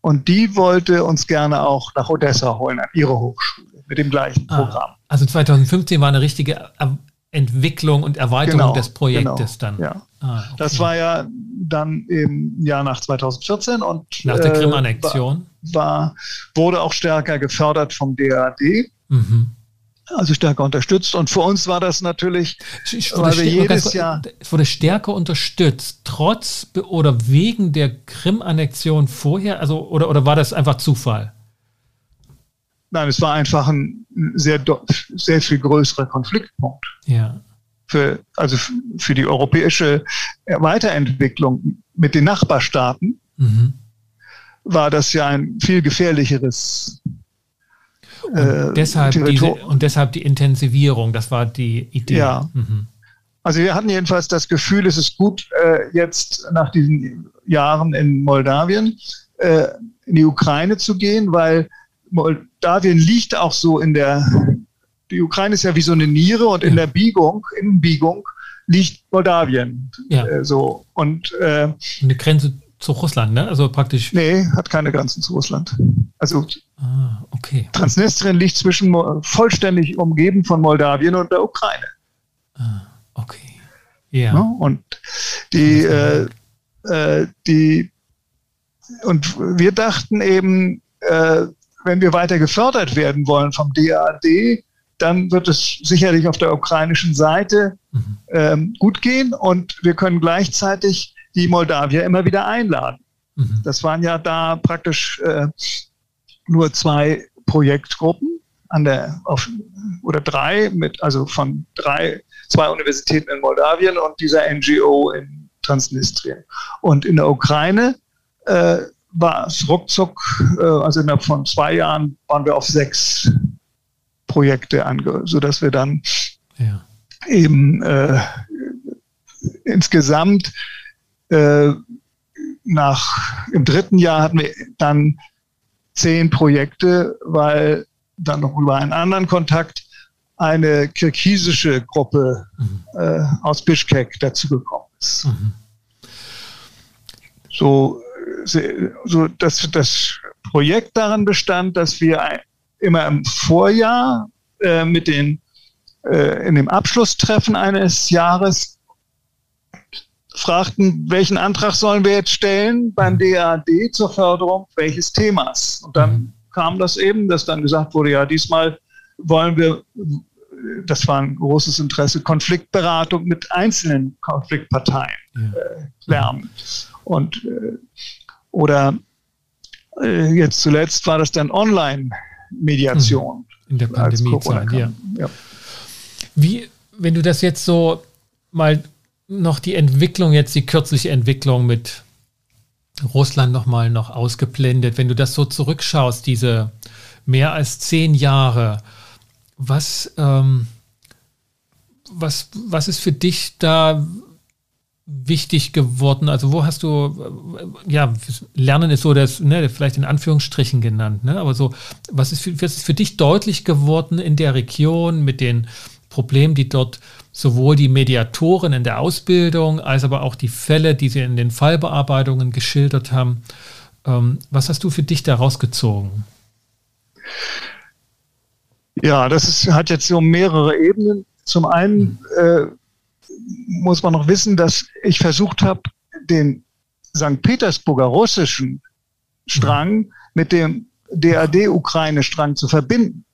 Und die wollte uns gerne auch nach Odessa holen, an ihre Hochschule, mit dem gleichen ah, Programm. Also 2015 war eine richtige Entwicklung und Erweiterung genau, des Projektes genau, dann. Ja. Ah, okay. Das war ja dann im Jahr nach 2014 und nach der Krim-Annexion äh, war, wurde auch stärker gefördert vom DAD. Mhm. Also stärker unterstützt. Und für uns war das natürlich, weil wir jedes Jahr. Es wurde stärker unterstützt, trotz oder wegen der Krim-Annexion vorher? Also, oder, oder war das einfach Zufall? Nein, es war einfach ein sehr, sehr viel größerer Konfliktpunkt. Ja. Für, also für die europäische Weiterentwicklung mit den Nachbarstaaten mhm. war das ja ein viel gefährlicheres und äh, deshalb diese, und deshalb die Intensivierung, das war die Idee. Ja. Mhm. Also wir hatten jedenfalls das Gefühl, es ist gut, äh, jetzt nach diesen Jahren in Moldawien äh, in die Ukraine zu gehen, weil Moldawien liegt auch so in der, die Ukraine ist ja wie so eine Niere und ja. in der Biegung, Innenbiegung, liegt Moldawien. Ja. Äh, so. Und äh, eine Grenze zu Russland, ne? Also praktisch. Nee, hat keine Grenzen zu Russland. Also ah, okay. Transnistrien liegt zwischen vollständig umgeben von Moldawien und der Ukraine. Ah, okay. Ja. ja und die, äh, äh, die und wir dachten eben, äh, wenn wir weiter gefördert werden wollen vom DAD, dann wird es sicherlich auf der ukrainischen Seite mhm. ähm, gut gehen und wir können gleichzeitig die Moldawier immer wieder einladen. Mhm. Das waren ja da praktisch äh, nur zwei Projektgruppen an der auf, oder drei mit also von drei zwei Universitäten in Moldawien und dieser NGO in Transnistrien und in der Ukraine äh, war es ruckzuck, äh, also innerhalb von zwei Jahren waren wir auf sechs Projekte ange, sodass wir dann ja. eben äh, insgesamt äh, nach im dritten Jahr hatten wir dann zehn Projekte, weil dann noch über einen anderen Kontakt eine kirgisische Gruppe mhm. äh, aus Bischkek dazugekommen ist. Mhm. So so dass das Projekt darin bestand, dass wir immer im Vorjahr äh, mit den äh, in dem Abschlusstreffen eines Jahres fragten, welchen Antrag sollen wir jetzt stellen beim DAD zur Förderung welches Themas. Und dann mhm. kam das eben, dass dann gesagt wurde, ja, diesmal wollen wir, das war ein großes Interesse, Konfliktberatung mit einzelnen Konfliktparteien äh, lernen. Und äh, oder äh, jetzt zuletzt war das dann Online-Mediation. Mhm. In der Pandemiezeit, ja. ja. Wie, wenn du das jetzt so mal noch die Entwicklung, jetzt die kürzliche Entwicklung mit Russland nochmal noch ausgeblendet, wenn du das so zurückschaust, diese mehr als zehn Jahre, was, ähm, was, was ist für dich da wichtig geworden? Also wo hast du, ja, Lernen ist so das, ne, vielleicht in Anführungsstrichen genannt, ne? aber so, was ist, für, was ist für dich deutlich geworden in der Region mit den Problemen, die dort sowohl die Mediatoren in der Ausbildung als aber auch die Fälle, die sie in den Fallbearbeitungen geschildert haben. Ähm, was hast du für dich daraus gezogen? Ja, das ist, hat jetzt so mehrere Ebenen. Zum einen hm. äh, muss man noch wissen, dass ich versucht habe, den St. Petersburger russischen Strang mit dem DAD-Ukraine-Strang zu verbinden.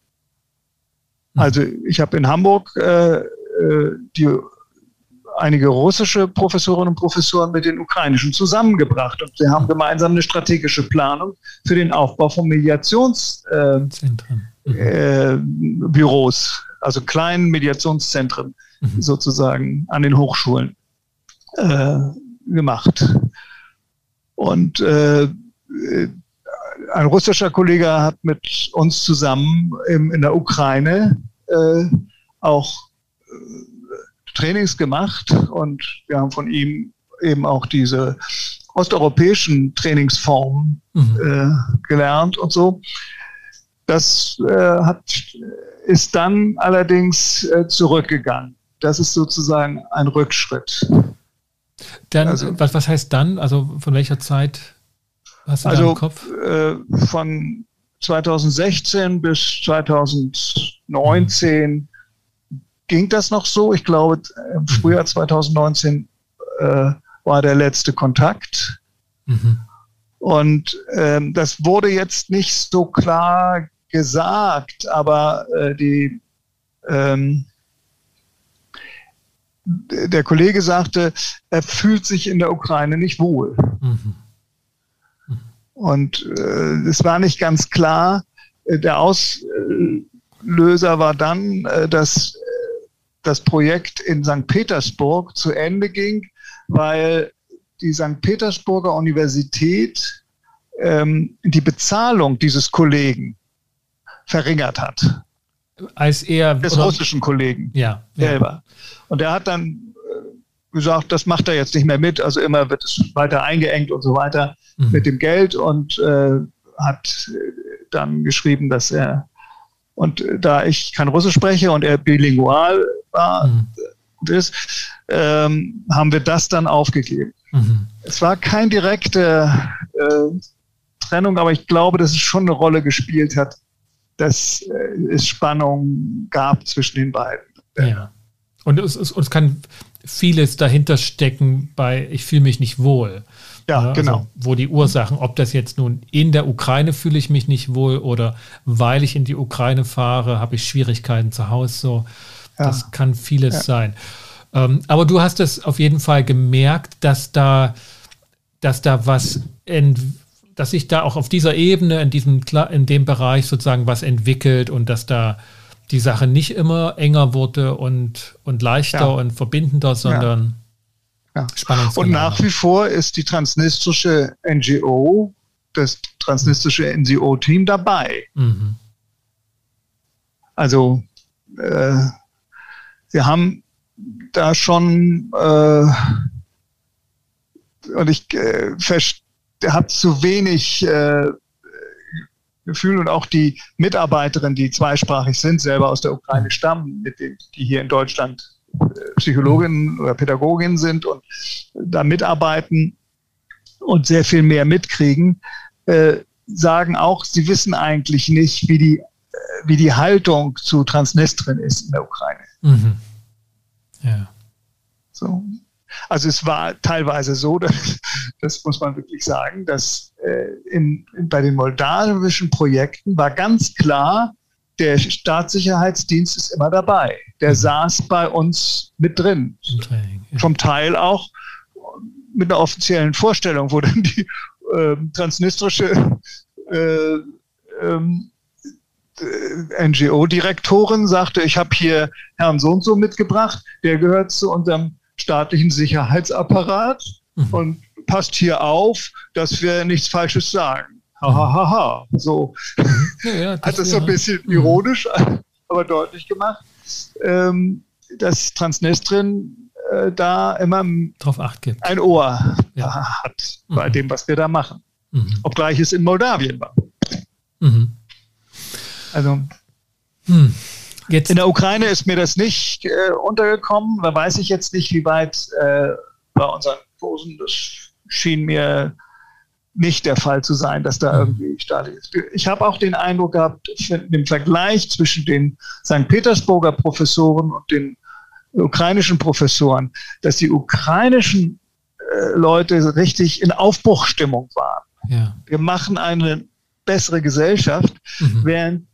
Mhm. Also ich habe in Hamburg äh, äh, die einige russische Professorinnen und Professoren mit den ukrainischen zusammengebracht und sie haben gemeinsam eine strategische Planung für den Aufbau von Mediationsbüros, äh, äh, also kleinen Mediationszentren mhm. sozusagen an den Hochschulen äh, gemacht. Und äh, ein russischer Kollege hat mit uns zusammen im, in der Ukraine äh, auch äh, Trainings gemacht und wir haben von ihm eben auch diese osteuropäischen Trainingsformen mhm. äh, gelernt und so. Das äh, hat, ist dann allerdings äh, zurückgegangen das ist sozusagen ein Rückschritt. Dann, also, was, was heißt dann? Also von welcher Zeit hast du also, im Kopf? Äh, von 2016 bis 2019 ging das noch so. Ich glaube, im Frühjahr 2019 äh, war der letzte Kontakt. Mhm. Und ähm, das wurde jetzt nicht so klar gesagt, aber äh, die, ähm, der Kollege sagte, er fühlt sich in der Ukraine nicht wohl. Mhm. Mhm. Und äh, es war nicht ganz klar. Äh, der Auslöser war dann, äh, dass äh, das Projekt in St. Petersburg zu Ende ging, weil die St. Petersburger Universität ähm, die Bezahlung dieses Kollegen verringert hat. Als er des oder? russischen Kollegen ja, selber. Ja. Und er hat dann äh, gesagt, das macht er jetzt nicht mehr mit. Also immer wird es weiter eingeengt und so weiter mhm. mit dem Geld und äh, hat dann geschrieben, dass er und da ich kein Russisch spreche und er bilingual war, mhm. ist, ähm, haben wir das dann aufgegeben. Mhm. Es war keine direkte äh, Trennung, aber ich glaube, dass es schon eine Rolle gespielt hat, dass äh, es Spannung gab zwischen den beiden. Ja. Und es, es, es kann vieles dahinter stecken bei ich fühle mich nicht wohl. Ja, also, genau. Wo die Ursachen, ob das jetzt nun in der Ukraine fühle ich mich nicht wohl oder weil ich in die Ukraine fahre, habe ich Schwierigkeiten zu Hause. So, ja. das kann vieles ja. sein. Ähm, aber du hast es auf jeden Fall gemerkt, dass da, dass da was, dass sich da auch auf dieser Ebene, in diesem, in dem Bereich sozusagen was entwickelt und dass da die Sache nicht immer enger wurde und, und leichter ja. und verbindender, sondern ja. Und nach wie vor ist die transnistrische NGO, das transnistrische NGO-Team dabei. Mhm. Also äh, wir haben da schon äh, und ich äh, habe zu wenig äh, Gefühl und auch die Mitarbeiterinnen, die zweisprachig sind, selber aus der Ukraine stammen, mit denen, die hier in Deutschland Psychologinnen oder Pädagoginnen sind und da mitarbeiten und sehr viel mehr mitkriegen, äh, sagen auch, sie wissen eigentlich nicht, wie die, äh, wie die Haltung zu Transnistrien ist in der Ukraine. Mhm. Ja. So. Also es war teilweise so, dass, das muss man wirklich sagen, dass äh, in, in, bei den moldawischen Projekten war ganz klar, der Staatssicherheitsdienst ist immer dabei. Der mhm. saß bei uns mit drin. Zum Teil auch mit einer offiziellen Vorstellung, wo dann die äh, transnistrische äh, ähm, äh, NGO-Direktorin sagte, ich habe hier Herrn so und so mitgebracht, der gehört zu unserem staatlichen Sicherheitsapparat mhm. und passt hier auf, dass wir nichts Falsches sagen hahaha. Ha, ha. So ja, ja, hat es so ein bisschen ja. ironisch, aber deutlich gemacht, ähm, dass Transnistrien äh, da immer Drauf Acht gibt. ein Ohr hat bei mhm. dem, was wir da machen. Mhm. Obgleich es in Moldawien war. Mhm. Also hm. Jetzt. in der Ukraine ist mir das nicht äh, untergekommen. Da weiß ich jetzt nicht, wie weit äh, bei unseren Posen das schien mir nicht der Fall zu sein, dass da mhm. irgendwie staatlich ist. Ich habe auch den Eindruck gehabt, im Vergleich zwischen den St. Petersburger Professoren und den ukrainischen Professoren, dass die ukrainischen äh, Leute richtig in Aufbruchstimmung waren. Ja. Wir machen eine bessere Gesellschaft, mhm. während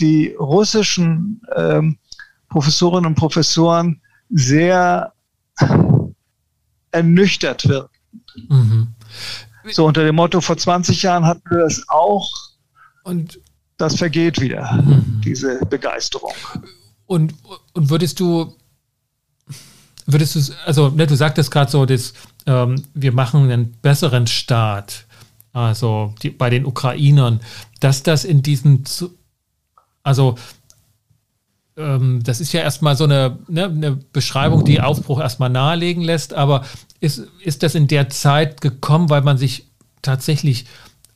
die russischen ähm, Professorinnen und Professoren sehr ernüchtert wirken. Mhm. So unter dem Motto, vor 20 Jahren hatten wir das auch und das vergeht wieder, mhm. diese Begeisterung. Und, und würdest du, würdest du, also ne, du sagtest gerade so, dass, ähm, wir machen einen besseren Staat, also die, bei den Ukrainern, dass das in diesen, also ähm, das ist ja erstmal so eine, ne, eine Beschreibung, die Aufbruch erstmal nahelegen lässt, aber ist, ist das in der Zeit gekommen, weil man sich tatsächlich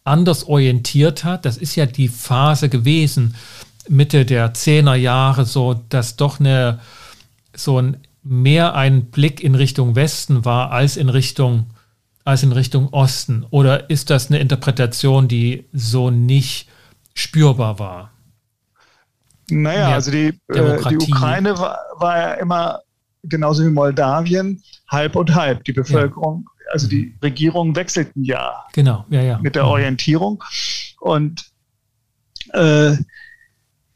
anders orientiert hat? Das ist ja die Phase gewesen, Mitte der 10er Jahre, so dass doch eine, so ein mehr ein Blick in Richtung Westen war als in Richtung, als in Richtung Osten? Oder ist das eine Interpretation, die so nicht spürbar war? Naja, also die, äh, die Ukraine war, war, ja immer genauso wie Moldawien halb und halb. Die Bevölkerung, ja. also die mhm. Regierungen wechselten ja. Genau, ja, ja. Mit der mhm. Orientierung. Und äh,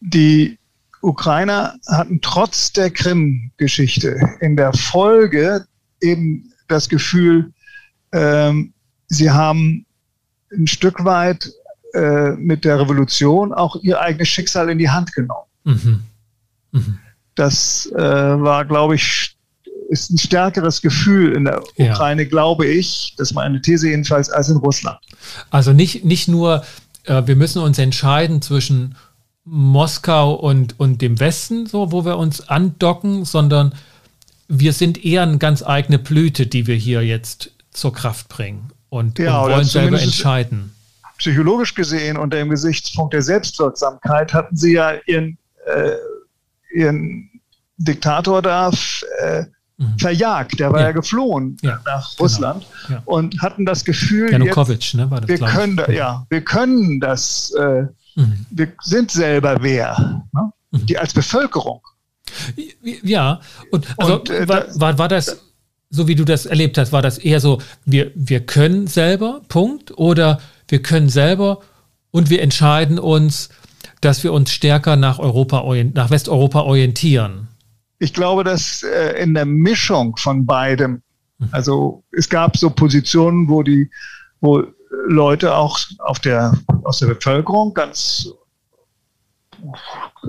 die Ukrainer hatten trotz der Krim-Geschichte in der Folge eben das Gefühl, ähm, sie haben ein Stück weit äh, mit der Revolution auch ihr eigenes Schicksal in die Hand genommen. Mhm. Mhm. Das äh, war, glaube ich, ist ein stärkeres Gefühl in der ja. Ukraine, glaube ich, das ist meine These jedenfalls, als in Russland. Also nicht, nicht nur, äh, wir müssen uns entscheiden zwischen Moskau und, und dem Westen, so wo wir uns andocken, sondern wir sind eher eine ganz eigene Blüte, die wir hier jetzt zur Kraft bringen und, ja, und wollen selber entscheiden. Psychologisch gesehen, unter dem Gesichtspunkt der Selbstwirksamkeit, hatten sie ja ihren, äh, ihren Diktator da äh, mhm. verjagt. Der war ja, ja geflohen ja, nach genau. Russland ja. und hatten das Gefühl, Janukowitsch, ne, das, wir können, da, ja, wir können das, äh, mhm. wir sind selber wer, ne? mhm. die als Bevölkerung. Ja, und, also, und äh, war, war, war das, so wie du das erlebt hast, war das eher so, wir, wir können selber, Punkt, oder wir können selber und wir entscheiden uns, dass wir uns stärker nach Europa, nach Westeuropa orientieren? Ich glaube, dass äh, in der Mischung von beidem, mhm. also es gab so Positionen, wo die, wo Leute auch auf der, aus der Bevölkerung ganz äh,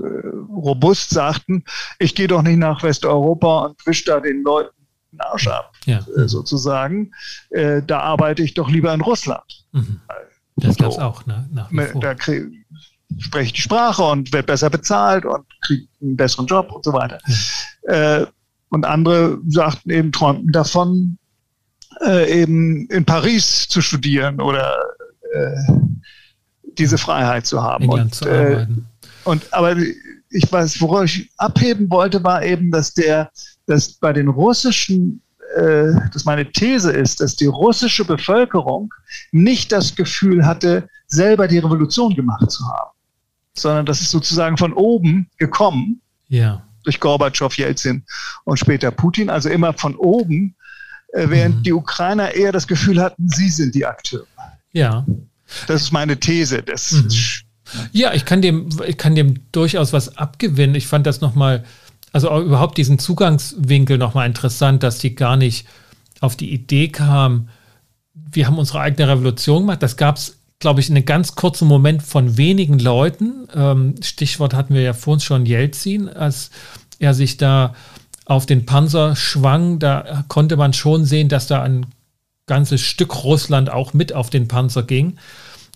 robust sagten, ich gehe doch nicht nach Westeuropa und wische da den Leuten den Arsch ab, ja. äh, sozusagen. Da arbeite ich doch lieber in Russland. Mhm. Das gab es auch, ne? Nach wie vor. Da spreche ich die Sprache und werde besser bezahlt und kriege einen besseren Job und so weiter. Ja. Äh, und andere sagten eben, träumten davon, äh, eben in Paris zu studieren oder äh, diese Freiheit zu haben. England und, zu arbeiten. und aber ich weiß, worauf ich abheben wollte, war eben, dass der, dass bei den russischen äh, dass meine These ist, dass die russische Bevölkerung nicht das Gefühl hatte, selber die Revolution gemacht zu haben, sondern das ist sozusagen von oben gekommen. Ja. Durch Gorbatschow, Jelzin und später Putin, also immer von oben, äh, während mhm. die Ukrainer eher das Gefühl hatten, sie sind die Akteure. Ja. Das ist meine These. Das mhm. Ja, ich kann dem, ich kann dem durchaus was abgewinnen. Ich fand das nochmal also überhaupt diesen Zugangswinkel nochmal interessant, dass die gar nicht auf die Idee kamen, wir haben unsere eigene Revolution gemacht. Das gab es, glaube ich, in einem ganz kurzen Moment von wenigen Leuten. Ähm, Stichwort hatten wir ja vorhin schon Jelzin, als er sich da auf den Panzer schwang. Da konnte man schon sehen, dass da ein ganzes Stück Russland auch mit auf den Panzer ging.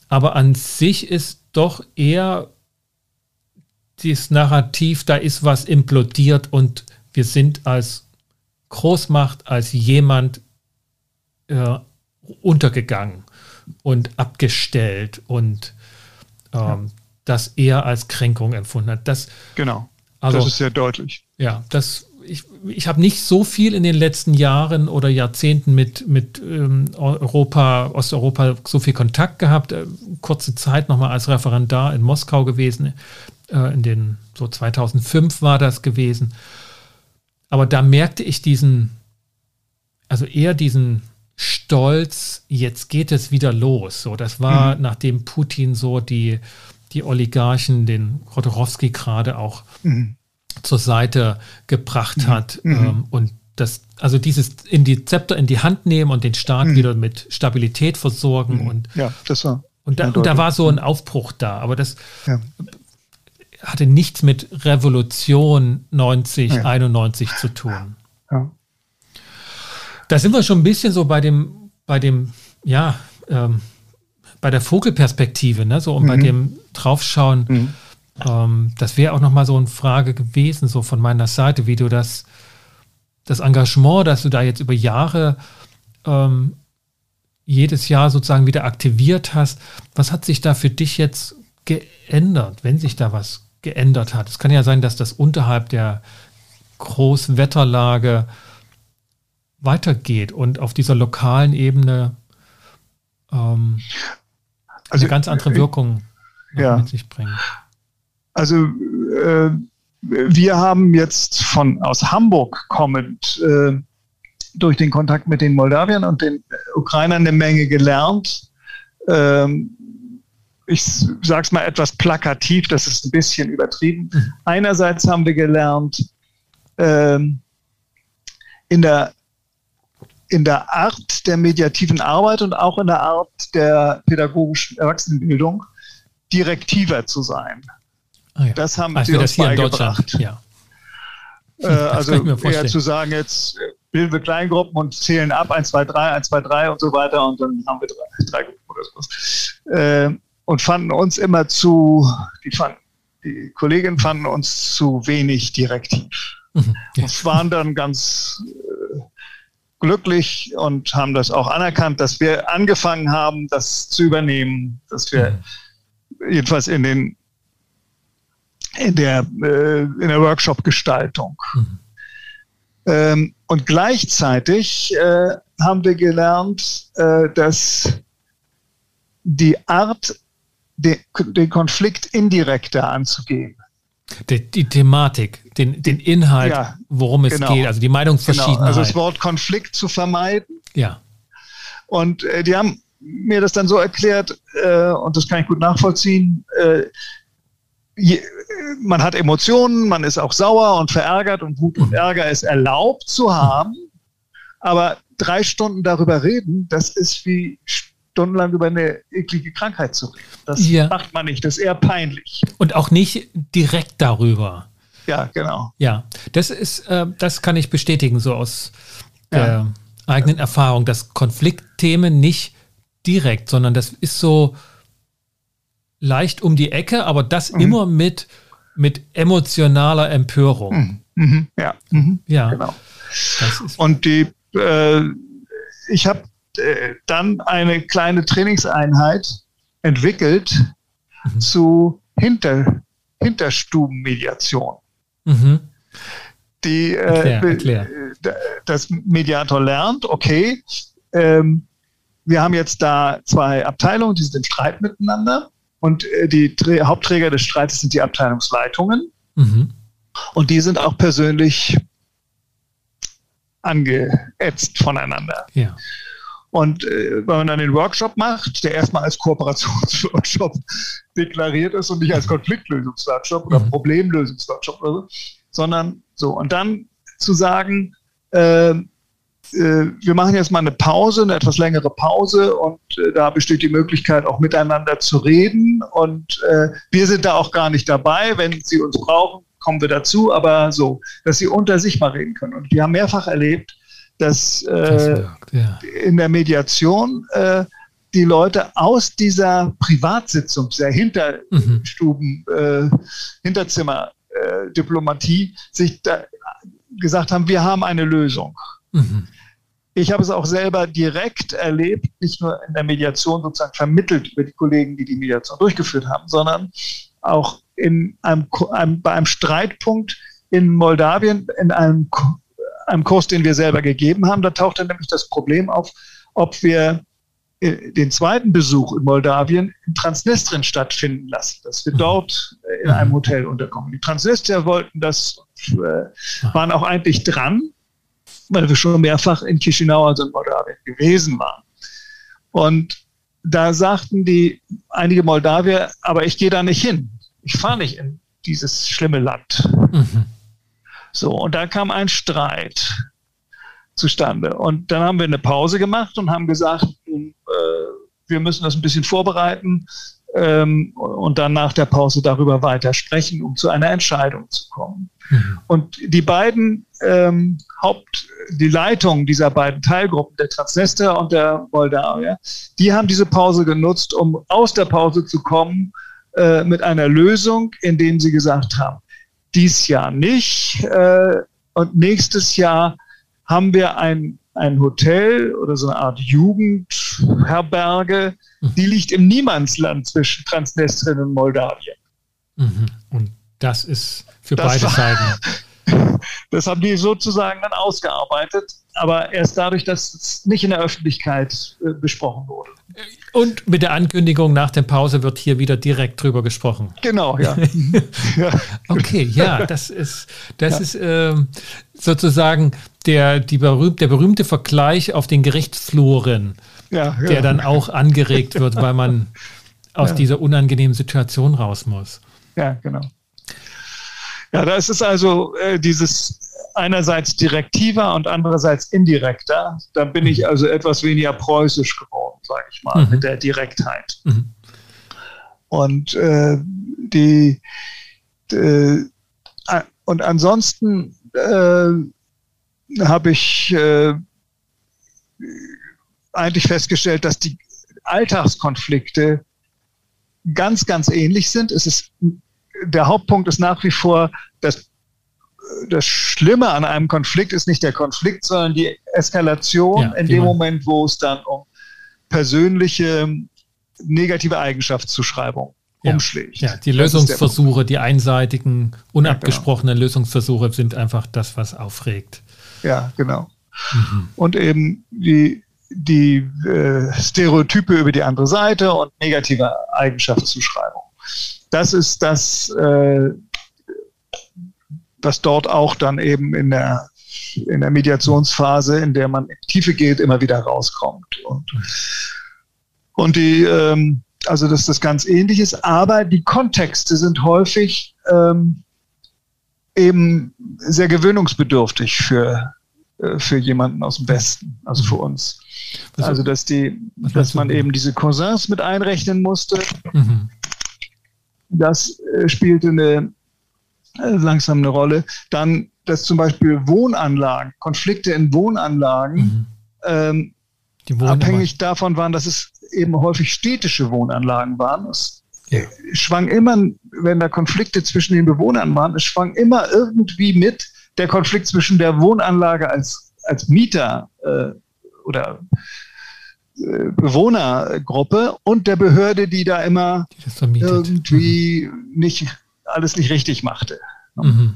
Aber an sich ist doch eher dieses Narrativ, da ist was implodiert und wir sind als Großmacht, als jemand äh, untergegangen und abgestellt und ähm, ja. das eher als Kränkung empfunden hat. Das, genau, also, das ist sehr deutlich. Ja, das, ich, ich habe nicht so viel in den letzten Jahren oder Jahrzehnten mit, mit ähm, Europa, Osteuropa so viel Kontakt gehabt. Äh, kurze Zeit nochmal als Referendar in Moskau gewesen äh, in den so 2005 war das gewesen. Aber da merkte ich diesen, also eher diesen Stolz, jetzt geht es wieder los. So, das war, mhm. nachdem Putin so die, die Oligarchen, den Rodorowski gerade auch mhm. zur Seite gebracht mhm. hat. Mhm. Ähm, und das, also dieses in die Zepter in die Hand nehmen und den Staat mhm. wieder mit Stabilität versorgen mhm. und ja, das war und da, und da, war so ein Aufbruch da. Aber das ja hatte nichts mit Revolution 90, ja. 91 zu tun. Ja. Da sind wir schon ein bisschen so bei dem, bei dem, ja, ähm, bei der Vogelperspektive, ne? so und mhm. bei dem Draufschauen. Mhm. Ähm, das wäre auch nochmal so eine Frage gewesen, so von meiner Seite, wie du das, das Engagement, das du da jetzt über Jahre ähm, jedes Jahr sozusagen wieder aktiviert hast, was hat sich da für dich jetzt geändert, wenn sich da was geändert hat. Es kann ja sein, dass das unterhalb der Großwetterlage weitergeht und auf dieser lokalen Ebene ähm, also, eine ganz andere Wirkung ja. mit sich bringt. Also äh, wir haben jetzt von aus Hamburg kommend äh, durch den Kontakt mit den Moldawiern und den Ukrainern eine Menge gelernt. Ähm, ich sage es mal etwas plakativ, das ist ein bisschen übertrieben. Mhm. Einerseits haben wir gelernt, ähm, in, der, in der Art der mediativen Arbeit und auch in der Art der pädagogischen Erwachsenenbildung direktiver zu sein. Ah ja. Das haben also wir uns beigebracht. Ja. Äh, also eher zu sagen, jetzt bilden wir Kleingruppen und zählen ab, 1, 2, 3, 1, 2, 3 und so weiter und dann haben wir drei, drei Gruppen oder sowas. Äh, und fanden uns immer zu, die, fanden, die Kolleginnen fanden uns zu wenig direktiv. Mhm, ja. Und waren dann ganz äh, glücklich und haben das auch anerkannt, dass wir angefangen haben, das zu übernehmen, dass wir mhm. jedenfalls in den in der, äh, in der Workshop-Gestaltung. Mhm. Ähm, und gleichzeitig äh, haben wir gelernt, äh, dass die Art, de, den Konflikt indirekter anzugehen. Die, die Thematik, den, den Inhalt, ja, worum es genau, geht, also die Meinungsverschiedenheit. Genau, also das Wort Konflikt zu vermeiden. Ja. Und äh, die haben mir das dann so erklärt, äh, und das kann ich gut nachvollziehen, äh, je, man hat Emotionen, man ist auch sauer und verärgert und Wut und Ärger ist erlaubt zu haben, aber drei Stunden darüber reden, das ist wie stundenlang über eine eklige Krankheit zu reden. Das ja. macht man nicht, das ist eher peinlich. Und auch nicht direkt darüber. Ja, genau. Ja, das ist, äh, das kann ich bestätigen, so aus der ja. eigenen Erfahrung, dass Konfliktthemen nicht direkt, sondern das ist so, leicht um die Ecke, aber das mhm. immer mit, mit emotionaler Empörung. Mhm. mhm. Ja, mhm. ja. Genau. Und die, äh, ich habe äh, dann eine kleine Trainingseinheit entwickelt mhm. zu Hinter, Hinterstubenmediation. Mhm. Die, äh, erklär, erklär. das Mediator lernt, okay, ähm, wir haben jetzt da zwei Abteilungen, die sind im Streit miteinander. Und äh, die Hauptträger des Streites sind die Abteilungsleitungen. Mhm. Und die sind auch persönlich angeätzt voneinander. Ja. Und äh, wenn man dann den Workshop macht, der erstmal als Kooperationsworkshop deklariert ist und nicht als Konfliktlösungsworkshop oder mhm. Problemlösungsworkshop oder so, sondern so. Und dann zu sagen, äh, äh, wir machen jetzt mal eine Pause, eine etwas längere Pause und äh, da besteht die Möglichkeit, auch miteinander zu reden. Und äh, wir sind da auch gar nicht dabei. Wenn Sie uns brauchen, kommen wir dazu, aber so, dass Sie unter sich mal reden können. Und wir haben mehrfach erlebt, dass das wirkt, ja. in der Mediation die Leute aus dieser Privatsitzung, dieser Hinterstuben, mhm. Hinterzimmer-Diplomatie, sich gesagt haben, wir haben eine Lösung. Mhm. Ich habe es auch selber direkt erlebt, nicht nur in der Mediation sozusagen vermittelt über die Kollegen, die die Mediation durchgeführt haben, sondern auch in einem, einem, bei einem Streitpunkt in Moldawien, in einem, einem Kurs, den wir selber gegeben haben. Da tauchte nämlich das Problem auf, ob wir äh, den zweiten Besuch in Moldawien in Transnistrien stattfinden lassen, dass wir dort äh, in einem mhm. Hotel unterkommen. Die Transnistrier wollten das, äh, waren auch eigentlich dran, weil wir schon mehrfach in Chisinau, also in Moldawien, gewesen waren. Und da sagten die einige Moldawier, aber ich gehe da nicht hin. Ich fahre nicht in dieses schlimme Land. Mhm. So, und da kam ein Streit zustande. Und dann haben wir eine Pause gemacht und haben gesagt, äh, wir müssen das ein bisschen vorbereiten ähm, und dann nach der Pause darüber weiter sprechen, um zu einer Entscheidung zu kommen. Mhm. Und die beiden ähm, Haupt, die Leitung dieser beiden Teilgruppen, der Transnester und der Moldawier, die haben diese Pause genutzt, um aus der Pause zu kommen äh, mit einer Lösung, indem sie gesagt haben, dies Jahr nicht äh, und nächstes Jahr haben wir ein, ein Hotel oder so eine Art Jugendherberge, mhm. die liegt im Niemandsland zwischen Transnistrien und Moldawien. Mhm. Und das ist für das beide war, Seiten. das haben die sozusagen dann ausgearbeitet, aber erst dadurch, dass es nicht in der Öffentlichkeit äh, besprochen wurde. Und mit der Ankündigung nach der Pause wird hier wieder direkt drüber gesprochen. Genau, ja. ja. Okay, ja, das ist, das ja. ist ähm, sozusagen der, die berühmt, der berühmte Vergleich auf den Gerichtsfluren, ja, der dann auch angeregt wird, weil man aus dieser unangenehmen Situation raus muss. Ja, genau. Ja, da ist es also äh, dieses einerseits direktiver und andererseits indirekter. Da bin ich mhm. also etwas weniger preußisch geworden, sage ich mal, mhm. mit der Direktheit. Mhm. Und äh, die, die äh, und ansonsten äh, habe ich äh, eigentlich festgestellt, dass die Alltagskonflikte ganz, ganz ähnlich sind. Es ist der Hauptpunkt ist nach wie vor, dass das Schlimme an einem Konflikt ist nicht der Konflikt, sondern die Eskalation ja, in dem Moment, wo es dann um persönliche negative Eigenschaftszuschreibung ja, umschlägt. Ja, die Lösungsversuche, die einseitigen, unabgesprochenen ja, genau. Lösungsversuche sind einfach das, was aufregt. Ja, genau. Mhm. Und eben die, die äh, Stereotype über die andere Seite und negative Eigenschaftszuschreibung das ist das, äh, was dort auch dann eben in der, in der Mediationsphase, in der man in Tiefe geht, immer wieder rauskommt. Und, und die, ähm, also dass das ganz ähnlich ist, aber die Kontexte sind häufig ähm, eben sehr gewöhnungsbedürftig für, äh, für jemanden aus dem Westen, also für uns. Also dass die, dass man eben diese Cousins mit einrechnen musste. Mhm. Das äh, spielte eine, äh, langsam eine Rolle. Dann, dass zum Beispiel Wohnanlagen, Konflikte in Wohnanlagen, mhm. ähm, abhängig davon waren, dass es eben häufig städtische Wohnanlagen waren. Es ja. schwang immer, wenn da Konflikte zwischen den Bewohnern waren, es schwang immer irgendwie mit der Konflikt zwischen der Wohnanlage als, als Mieter äh, oder Bewohnergruppe und der Behörde, die da immer die irgendwie mhm. nicht alles nicht richtig machte. Ne? Mhm.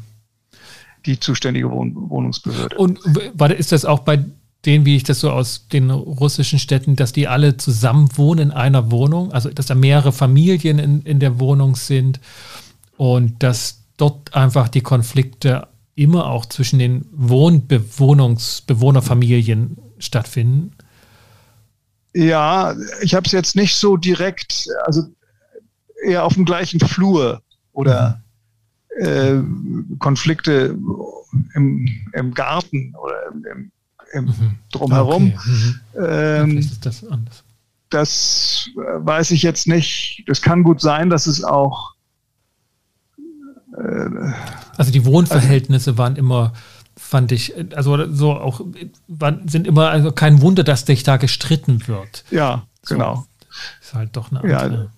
Die zuständige Wohn Wohnungsbehörde. Und warte, ist das auch bei denen, wie ich das so aus den russischen Städten, dass die alle zusammen wohnen in einer Wohnung, also dass da mehrere Familien in, in der Wohnung sind und dass dort einfach die Konflikte immer auch zwischen den Wohnbewohnungsbewohnerfamilien stattfinden? Ja, ich habe es jetzt nicht so direkt, also eher auf dem gleichen Flur oder äh, Konflikte im, im, Garten oder im, im mhm. drumherum. Okay. Mhm. Ähm, ist das anders. Das weiß ich jetzt nicht. Das kann gut sein, dass es auch. Äh, also die Wohnverhältnisse also, waren immer fand ich, also so auch, sind immer, also kein Wunder, dass sich da gestritten wird. Ja, so, genau. Ist halt doch eine andere.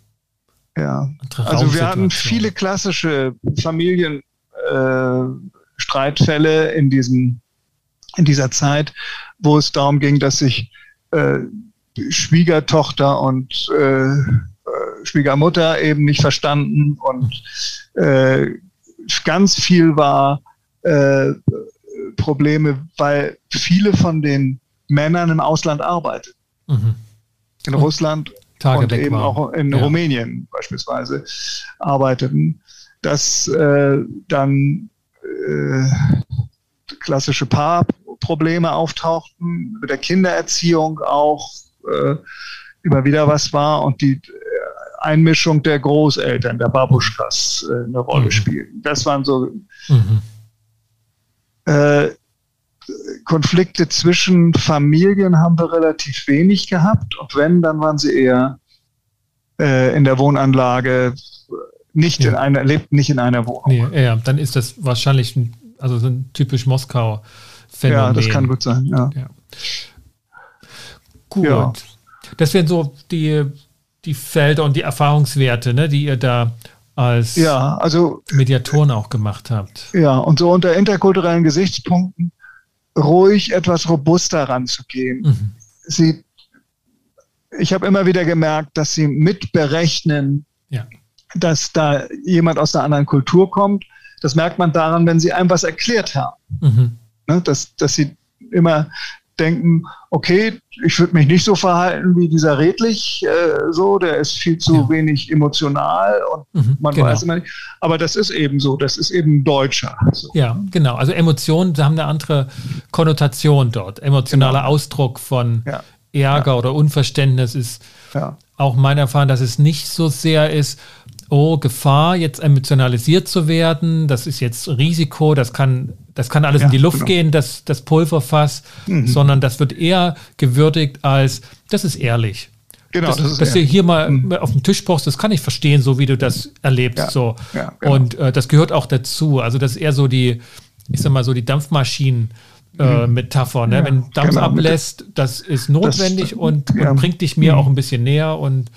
Ja, ja. Andere also wir hatten viele klassische Familienstreitfälle äh, in diesem, in dieser Zeit, wo es darum ging, dass sich äh, Schwiegertochter und äh, äh Schwiegermutter eben nicht verstanden und äh, ganz viel war äh, Probleme, weil viele von den Männern im Ausland arbeiten. Mhm. In und Russland Tage und eben war. auch in ja. Rumänien beispielsweise arbeiteten, dass äh, dann äh, klassische Paarprobleme auftauchten, mit der Kindererziehung auch äh, immer wieder was war und die äh, Einmischung der Großeltern, der Babuschkas, äh, eine Rolle mhm. spielten. Das waren so mhm. Äh, Konflikte zwischen Familien haben wir relativ wenig gehabt. Und wenn, dann waren sie eher äh, in der Wohnanlage, nicht ja. in einer, lebten nicht in einer Wohnung. Nee, ja, dann ist das wahrscheinlich ein, also so ein typisch Moskau Phänomen. Ja, das kann gut sein, ja. ja. Gut. Ja. Das wären so die, die Felder und die Erfahrungswerte, ne, die ihr da als ja, also, Mediatoren auch gemacht habt. Ja, und so unter interkulturellen Gesichtspunkten ruhig etwas robuster ranzugehen. Mhm. Sie, ich habe immer wieder gemerkt, dass sie mitberechnen, ja. dass da jemand aus einer anderen Kultur kommt, Das merkt man daran, wenn sie einem was erklärt haben. Mhm. Ne, dass, dass sie immer denken, okay, ich würde mich nicht so verhalten wie dieser Redlich, äh, so, der ist viel zu ja. wenig emotional und mhm, man genau. weiß immer nicht. Aber das ist eben so, das ist eben Deutscher. So. Ja, genau. Also Emotionen haben eine andere Konnotation dort. Emotionaler genau. Ausdruck von ja. Ärger ja. oder Unverständnis ist auch mein Erfahren, dass es nicht so sehr ist, oh, Gefahr, jetzt emotionalisiert zu werden, das ist jetzt Risiko, das kann, das kann alles ja, in die Luft genau. gehen, das, das Pulverfass, mhm. sondern das wird eher gewürdigt als, das ist ehrlich. Genau, das, das ist dass du hier mal mhm. auf den Tisch brauchst, das kann ich verstehen, so wie du das erlebst. Ja, so. Ja, genau. Und äh, das gehört auch dazu. Also das ist eher so die, ich sag mal so die Dampfmaschinen. Äh. Metapher, ne? wenn Dampf genau, ablässt, das ist notwendig das, und, und, bringt dich mir mhm. auch ein bisschen näher und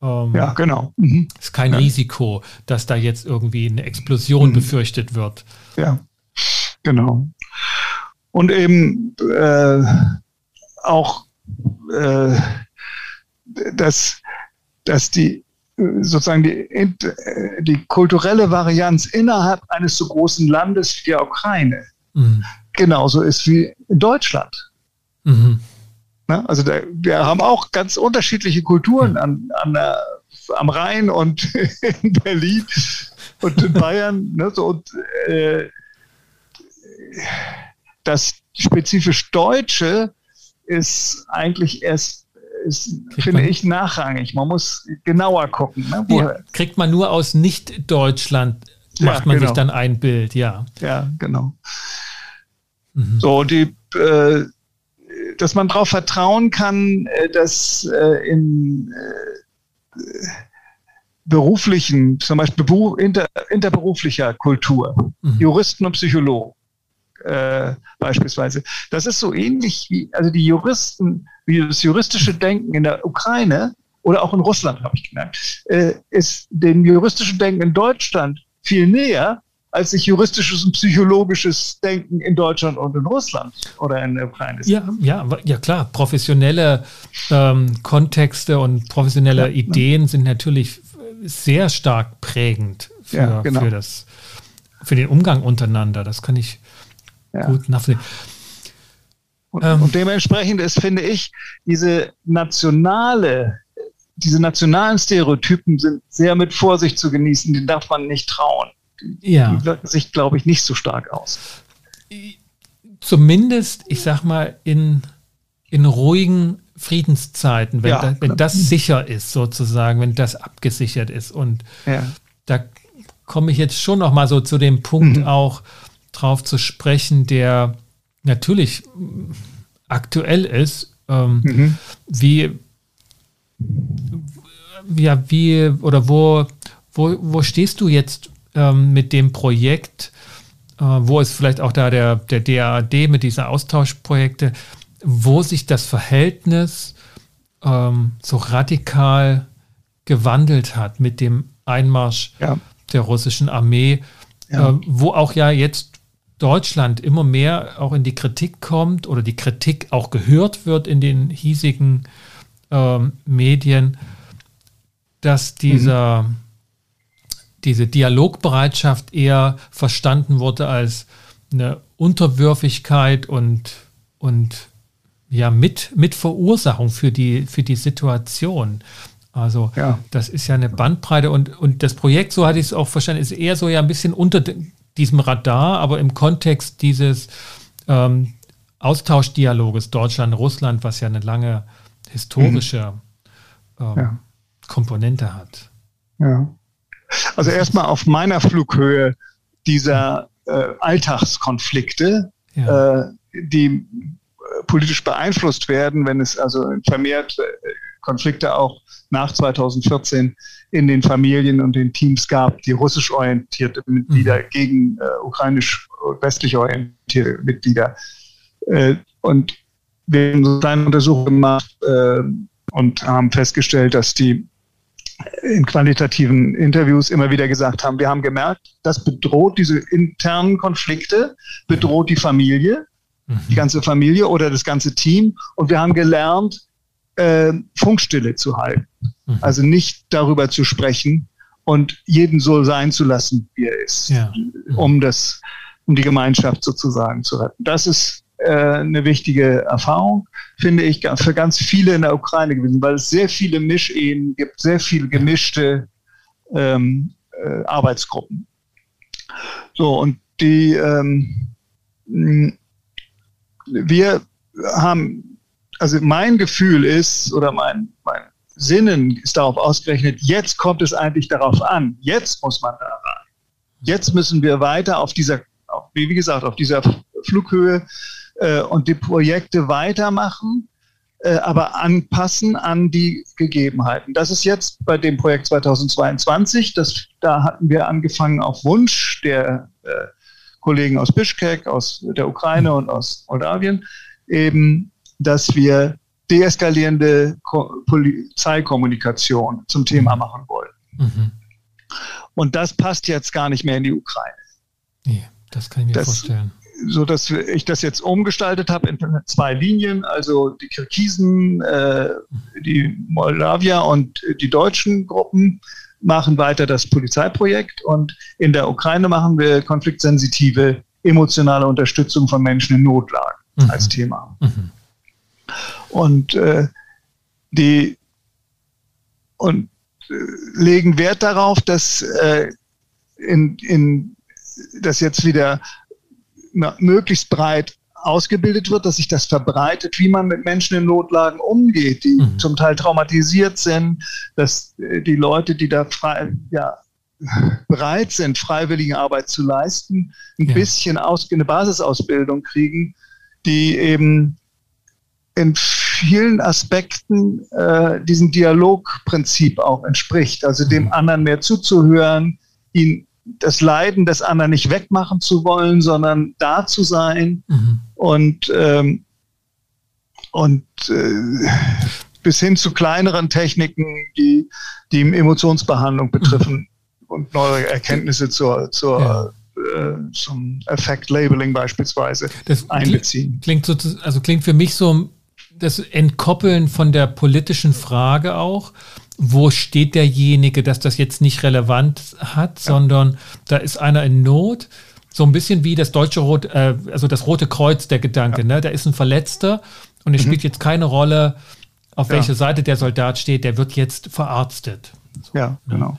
ähm, ja, genau. Mhm. Ist kein ja. Risiko, dass da jetzt irgendwie eine Explosion mhm. befürchtet wird. Ja, genau. Und eben äh, auch, äh, dass, dass die sozusagen die, die kulturelle Varianz innerhalb eines so großen Landes wie der Ukraine mhm. genauso ist wie in Deutschland. Mhm. Ne? Also da, wir haben auch ganz unterschiedliche Kulturen an, an der, am Rhein und in Berlin und in Bayern. Ne? So, und, äh, das spezifisch Deutsche ist eigentlich erst, ist, finde ich, nachrangig. Man muss genauer gucken. Ne? Ja, kriegt man nur aus Nicht-Deutschland, macht ja, man genau. sich dann ein Bild, ja. Ja, genau. Mhm. So, die äh, dass man darauf vertrauen kann, äh, dass äh, in äh, beruflichen, zum Beispiel inter, interberuflicher Kultur, mhm. Juristen und Psychologen äh, beispielsweise, das ist so ähnlich wie, also die Juristen, wie das juristische Denken in der Ukraine oder auch in Russland, habe ich gemerkt, äh, ist dem juristischen Denken in Deutschland viel näher als sich juristisches und psychologisches Denken in Deutschland und in Russland oder in der Ukraine. Ja, ja, ja klar. Professionelle ähm, Kontexte und professionelle ja, Ideen ne? sind natürlich sehr stark prägend für, ja, genau. für, das, für den Umgang untereinander. Das kann ich ja. gut nachvollziehen. Und, ähm, und dementsprechend ist, finde ich, diese nationale diese nationalen Stereotypen sind sehr mit Vorsicht zu genießen, den darf man nicht trauen ja. die wirken sich, glaube ich, nicht so stark aus. Zumindest, ich sag mal, in, in ruhigen Friedenszeiten, wenn, ja, da, wenn das sicher ist, sozusagen, wenn das abgesichert ist. Und ja. da komme ich jetzt schon noch mal so zu dem Punkt mhm. auch drauf zu sprechen, der natürlich aktuell ist, ähm, mhm. wie, ja, wie oder wo, wo, wo stehst du jetzt ähm, mit dem Projekt, äh, wo es vielleicht auch da der, der DAAD mit diesen Austauschprojekte, wo sich das Verhältnis ähm, so radikal gewandelt hat mit dem Einmarsch ja. der russischen Armee, ja. äh, wo auch ja jetzt Deutschland immer mehr auch in die Kritik kommt oder die Kritik auch gehört wird in den hiesigen ähm, Medien, dass dieser mhm diese Dialogbereitschaft eher verstanden wurde als eine Unterwürfigkeit und, und ja, mit, mit Verursachung für die, für die Situation. Also ja. das ist ja eine Bandbreite und, und das Projekt, so hatte ich es auch verstanden, ist eher so ja ein bisschen unter diesem Radar, aber im Kontext dieses ähm, Austauschdialoges Deutschland-Russland, was ja eine lange historische mhm. ähm, ja. Komponente hat. Ja. Also erstmal auf meiner Flughöhe dieser äh, Alltagskonflikte, ja. äh, die äh, politisch beeinflusst werden, wenn es also vermehrt äh, Konflikte auch nach 2014 in den Familien und den Teams gab, die russisch orientierte Mitglieder mhm. gegen äh, ukrainisch westlich orientierte Mitglieder. Äh, und wir haben eine Untersuchung gemacht äh, und haben festgestellt, dass die in qualitativen Interviews immer wieder gesagt haben, wir haben gemerkt, das bedroht diese internen Konflikte, bedroht die Familie, mhm. die ganze Familie oder das ganze Team. Und wir haben gelernt, äh, Funkstille zu halten. Mhm. Also nicht darüber zu sprechen und jeden so sein zu lassen, wie er ist, ja. um das, um die Gemeinschaft sozusagen zu retten. Das ist äh, eine wichtige Erfahrung, finde ich, für ganz viele in der Ukraine gewesen, weil es sehr viele Mischehen gibt, sehr viele gemischte ähm, äh, Arbeitsgruppen. So, und die, ähm, wir haben, also mein Gefühl ist, oder mein, mein Sinnen ist darauf ausgerechnet, jetzt kommt es eigentlich darauf an, jetzt muss man da rein. Jetzt müssen wir weiter auf dieser, wie gesagt, auf dieser Flughöhe äh, und die Projekte weitermachen, äh, aber anpassen an die Gegebenheiten. Das ist jetzt bei dem Projekt 2022, das, da hatten wir angefangen auf Wunsch der äh, Kollegen aus Bischkek, aus der Ukraine und aus Moldawien, eben, dass wir deeskalierende Ko Polizeikommunikation zum Thema mhm. machen wollen. Mhm. Und das passt jetzt gar nicht mehr in die Ukraine. Nee, das kann ich mir das, vorstellen so dass ich das jetzt umgestaltet habe in zwei Linien, also die Kirgisen, äh, die Moldawier und die deutschen Gruppen machen weiter das Polizeiprojekt und in der Ukraine machen wir konfliktsensitive emotionale Unterstützung von Menschen in Notlagen mhm. als Thema. Mhm. Und äh, die und äh, legen Wert darauf, dass äh, in, in dass jetzt wieder möglichst breit ausgebildet wird, dass sich das verbreitet, wie man mit Menschen in Notlagen umgeht, die mhm. zum Teil traumatisiert sind, dass äh, die Leute, die da frei, ja, bereit sind, freiwillige Arbeit zu leisten, ein ja. bisschen aus, eine Basisausbildung kriegen, die eben in vielen Aspekten äh, diesem Dialogprinzip auch entspricht, also dem mhm. anderen mehr zuzuhören, ihn das Leiden des anderen nicht wegmachen zu wollen, sondern da zu sein mhm. und, ähm, und äh, bis hin zu kleineren Techniken, die die Emotionsbehandlung betreffen mhm. und neue Erkenntnisse zur, zur ja. äh, zum Effect Labeling beispielsweise das einbeziehen. Klingt so, also klingt für mich so das Entkoppeln von der politischen Frage auch wo steht derjenige, dass das jetzt nicht relevant hat, ja. sondern da ist einer in Not. So ein bisschen wie das deutsche Rot, äh, also das Rote Kreuz, der Gedanke, ja. ne? Da ist ein Verletzter und es mhm. spielt jetzt keine Rolle, auf ja. welcher Seite der Soldat steht, der wird jetzt verarztet. So, ja, ne? genau.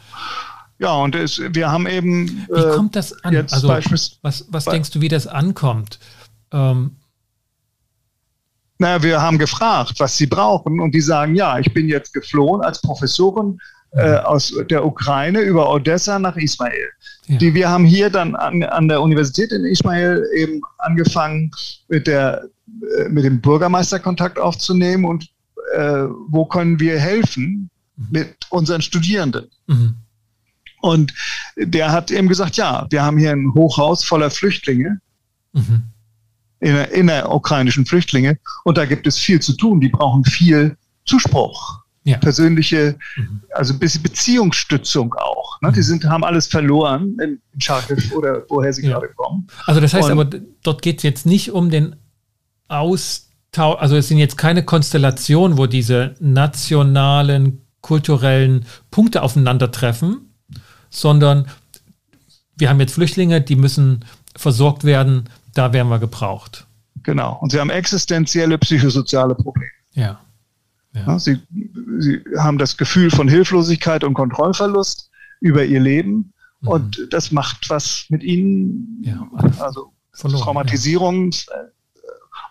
Ja, und es, wir haben eben. Wie äh, kommt das an? also, was, was denkst du, wie das ankommt? Ähm, naja, wir haben gefragt, was sie brauchen und die sagen, ja, ich bin jetzt geflohen als Professorin äh, aus der Ukraine über Odessa nach Ismail. Ja. Die, wir haben hier dann an, an der Universität in Ismail eben angefangen, mit, der, äh, mit dem Bürgermeister Kontakt aufzunehmen und äh, wo können wir helfen mhm. mit unseren Studierenden. Mhm. Und der hat eben gesagt, ja, wir haben hier ein Hochhaus voller Flüchtlinge. Mhm in, innerukrainischen Flüchtlinge. Und da gibt es viel zu tun. Die brauchen viel Zuspruch. Ja. Persönliche, mhm. also ein bisschen Beziehungsstützung auch. Ne? Die mhm. sind, haben alles verloren in Charkiw oder woher sie ja. gerade kommen. Also das heißt Und, aber, dort geht es jetzt nicht um den Austausch, also es sind jetzt keine Konstellationen, wo diese nationalen, kulturellen Punkte aufeinandertreffen, sondern wir haben jetzt Flüchtlinge, die müssen versorgt werden, da werden wir gebraucht. Genau. Und sie haben existenzielle psychosoziale Probleme. Ja. ja. Sie, sie haben das Gefühl von Hilflosigkeit und Kontrollverlust über ihr Leben. Mhm. Und das macht was mit ihnen. Ja, also verloren, Traumatisierung ja. Äh,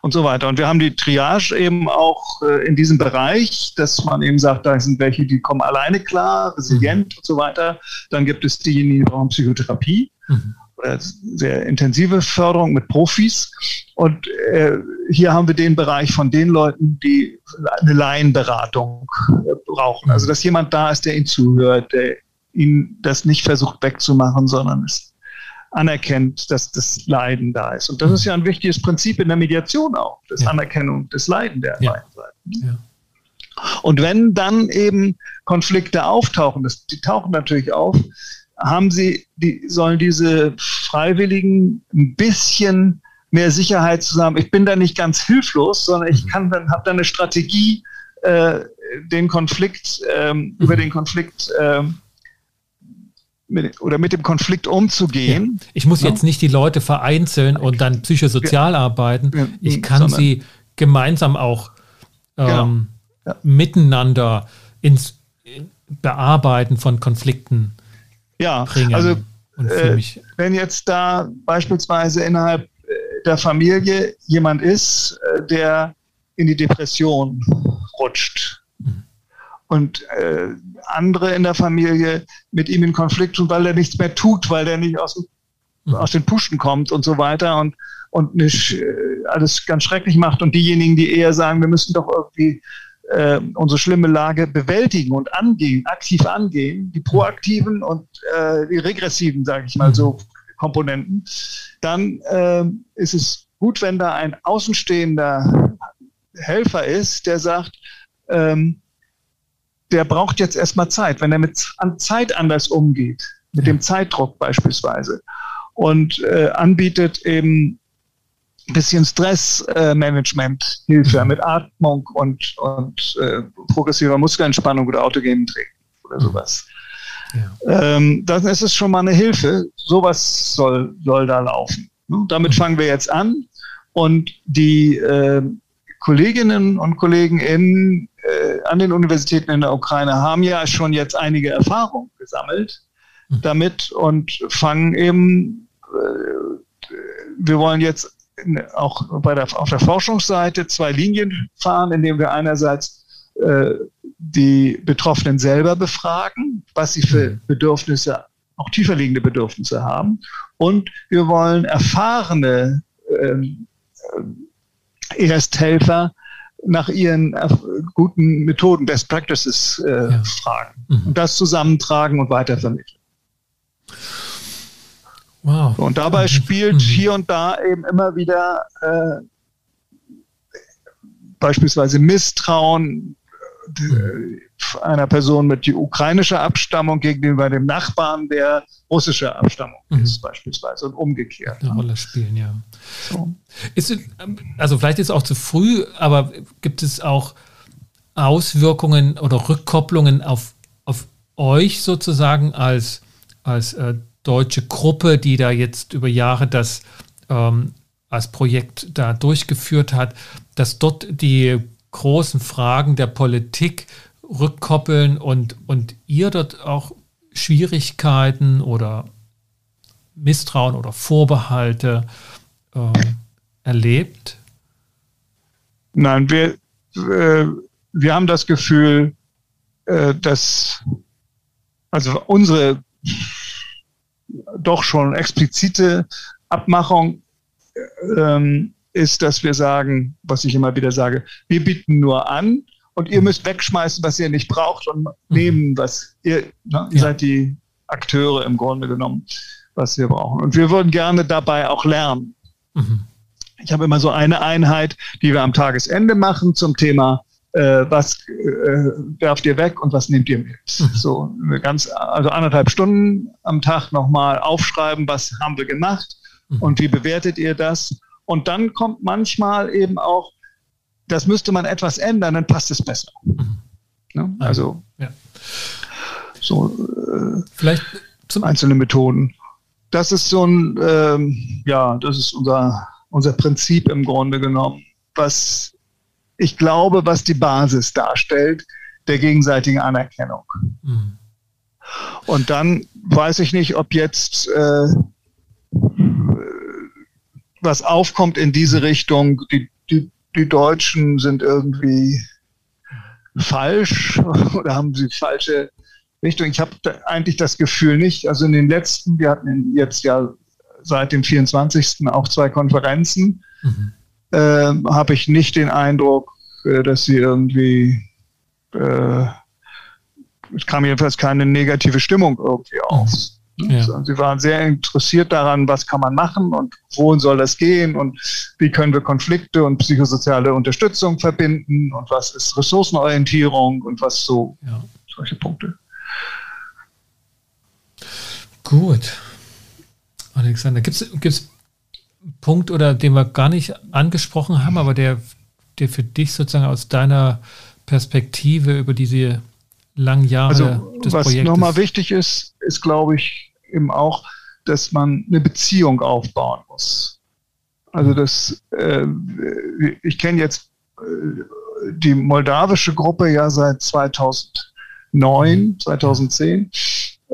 und so weiter. Und wir haben die Triage eben auch äh, in diesem Bereich, dass man eben sagt, da sind welche, die kommen alleine klar, resilient mhm. und so weiter. Dann gibt es diejenigen, die brauchen Psychotherapie. Mhm sehr intensive Förderung mit Profis. Und äh, hier haben wir den Bereich von den Leuten, die eine Laienberatung äh, brauchen. Also dass jemand da ist, der ihnen zuhört, der ihnen das nicht versucht wegzumachen, sondern es anerkennt, dass das Leiden da ist. Und das ist ja ein wichtiges Prinzip in der Mediation auch, das ja. Anerkennung des Leiden der ja. beiden Seiten. Ja. Und wenn dann eben Konflikte auftauchen, das, die tauchen natürlich auf, haben sie, die sollen diese Freiwilligen ein bisschen mehr Sicherheit zusammen. Ich bin da nicht ganz hilflos, sondern ich mhm. kann dann, habe dann eine Strategie, äh, den Konflikt, ähm, mhm. über den Konflikt ähm, mit, oder mit dem Konflikt umzugehen. Ja. Ich muss ja. jetzt nicht die Leute vereinzeln und dann psychosozial ja. arbeiten. Ich kann sie gemeinsam auch genau. ähm, genau. miteinander ins Bearbeiten von Konflikten ja, bringen. Also äh, wenn jetzt da beispielsweise innerhalb äh, der Familie jemand ist, äh, der in die Depression rutscht mhm. und äh, andere in der Familie mit ihm in Konflikt tun, weil er nichts mehr tut, weil er nicht aus, mhm. aus den Puschen kommt und so weiter und, und nicht, äh, alles ganz schrecklich macht und diejenigen, die eher sagen, wir müssen doch irgendwie äh, unsere schlimme Lage bewältigen und angehen, aktiv angehen, die proaktiven und äh, die regressiven, sage ich mal so, Komponenten, dann äh, ist es gut, wenn da ein außenstehender Helfer ist, der sagt, ähm, der braucht jetzt erstmal Zeit, wenn er mit an Zeit anders umgeht, mit dem Zeitdruck beispielsweise, und äh, anbietet eben bisschen Stressmanagement Hilfe mhm. mit Atmung und, und äh, progressiver Muskelentspannung oder autogenem Training oder sowas. Ja. Ähm, dann ist es schon mal eine Hilfe. Sowas soll, soll da laufen. Ne? Damit fangen wir jetzt an. Und die äh, Kolleginnen und Kollegen in, äh, an den Universitäten in der Ukraine haben ja schon jetzt einige Erfahrungen gesammelt mhm. damit und fangen eben, äh, wir wollen jetzt auch bei der, auf der Forschungsseite zwei Linien fahren, indem wir einerseits äh, die Betroffenen selber befragen, was sie für mhm. Bedürfnisse, auch tiefer liegende Bedürfnisse haben. Und wir wollen erfahrene ähm, äh, Ersthelfer nach ihren äh, guten Methoden, Best Practices äh, ja. fragen mhm. und das zusammentragen und weitervermitteln. Wow. Und dabei mhm. spielt mhm. hier und da eben immer wieder äh, beispielsweise Misstrauen mhm. einer Person mit ukrainischer Abstammung gegenüber dem Nachbarn, der russischer Abstammung mhm. ist, beispielsweise und umgekehrt. Eine Rolle spielen, ja. So. Ist, also vielleicht ist es auch zu früh, aber gibt es auch Auswirkungen oder Rückkopplungen auf, auf euch sozusagen als, als äh, deutsche Gruppe, die da jetzt über Jahre das ähm, als Projekt da durchgeführt hat, dass dort die großen Fragen der Politik rückkoppeln und, und ihr dort auch Schwierigkeiten oder Misstrauen oder Vorbehalte äh, erlebt? Nein, wir, äh, wir haben das Gefühl, äh, dass also unsere doch schon explizite Abmachung ähm, ist, dass wir sagen, was ich immer wieder sage, wir bieten nur an und ihr müsst wegschmeißen, was ihr nicht braucht und mhm. nehmen, was ihr, ne, ihr ja. seid die Akteure im Grunde genommen, was wir brauchen. Und wir würden gerne dabei auch lernen. Mhm. Ich habe immer so eine Einheit, die wir am Tagesende machen zum Thema äh, was äh, werft ihr weg und was nehmt ihr mit. Mhm. So ganz, also anderthalb Stunden am Tag nochmal aufschreiben, was haben wir gemacht mhm. und wie bewertet ihr das? Und dann kommt manchmal eben auch, das müsste man etwas ändern, dann passt es besser. Mhm. Ne? Also ja. so äh, vielleicht zum einzelne Methoden. Das ist so ein, ähm, ja, das ist unser, unser Prinzip im Grunde genommen, was ich glaube, was die Basis darstellt der gegenseitigen Anerkennung. Mhm. Und dann weiß ich nicht, ob jetzt äh, was aufkommt in diese Richtung. Die, die, die Deutschen sind irgendwie falsch oder haben sie falsche Richtung. Ich habe eigentlich das Gefühl nicht. Also in den letzten, wir hatten jetzt ja seit dem 24. auch zwei Konferenzen. Mhm äh, habe ich nicht den Eindruck, äh, dass sie irgendwie, äh, es kam jedenfalls keine negative Stimmung irgendwie auf. Mhm. Ja. Sie waren sehr interessiert daran, was kann man machen und wohin soll das gehen und wie können wir Konflikte und psychosoziale Unterstützung verbinden und was ist Ressourcenorientierung und was so ja. solche Punkte. Gut. Alexander, gibt es Punkt oder den wir gar nicht angesprochen haben, aber der, der für dich sozusagen aus deiner Perspektive über diese langen Jahre also, des was Projektes. Was nochmal wichtig ist, ist, glaube ich, eben auch, dass man eine Beziehung aufbauen muss. Also das, äh, ich kenne jetzt äh, die moldawische Gruppe ja seit 2009, 2010.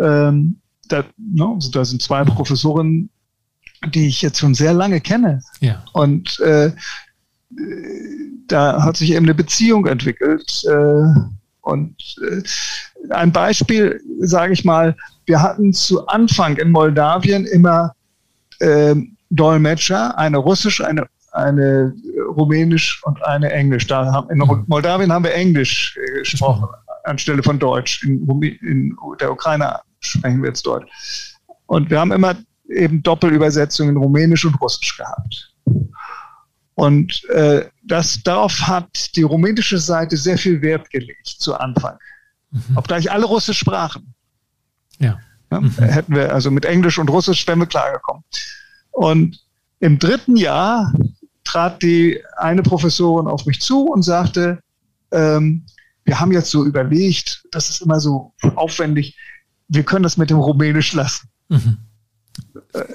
Ähm, da, ne, also da sind zwei Professorinnen, die ich jetzt schon sehr lange kenne. Ja. Und äh, da hat sich eben eine Beziehung entwickelt. Äh, und äh, ein Beispiel, sage ich mal, wir hatten zu Anfang in Moldawien immer äh, Dolmetscher, eine russisch, eine, eine rumänisch und eine englisch. Da haben, in mhm. Moldawien haben wir Englisch äh, gesprochen anstelle von Deutsch. In, in der Ukraine sprechen wir jetzt Deutsch. Und wir haben immer eben Doppelübersetzungen in Rumänisch und Russisch gehabt. Und äh, das, darauf hat die rumänische Seite sehr viel Wert gelegt zu Anfang. Mhm. Obgleich alle Russisch sprachen. Ja. ja mhm. Hätten wir also mit Englisch und Russisch wären wir klargekommen. Und im dritten Jahr trat die eine Professorin auf mich zu und sagte, ähm, wir haben jetzt so überlegt, das ist immer so aufwendig, wir können das mit dem Rumänisch lassen. Mhm.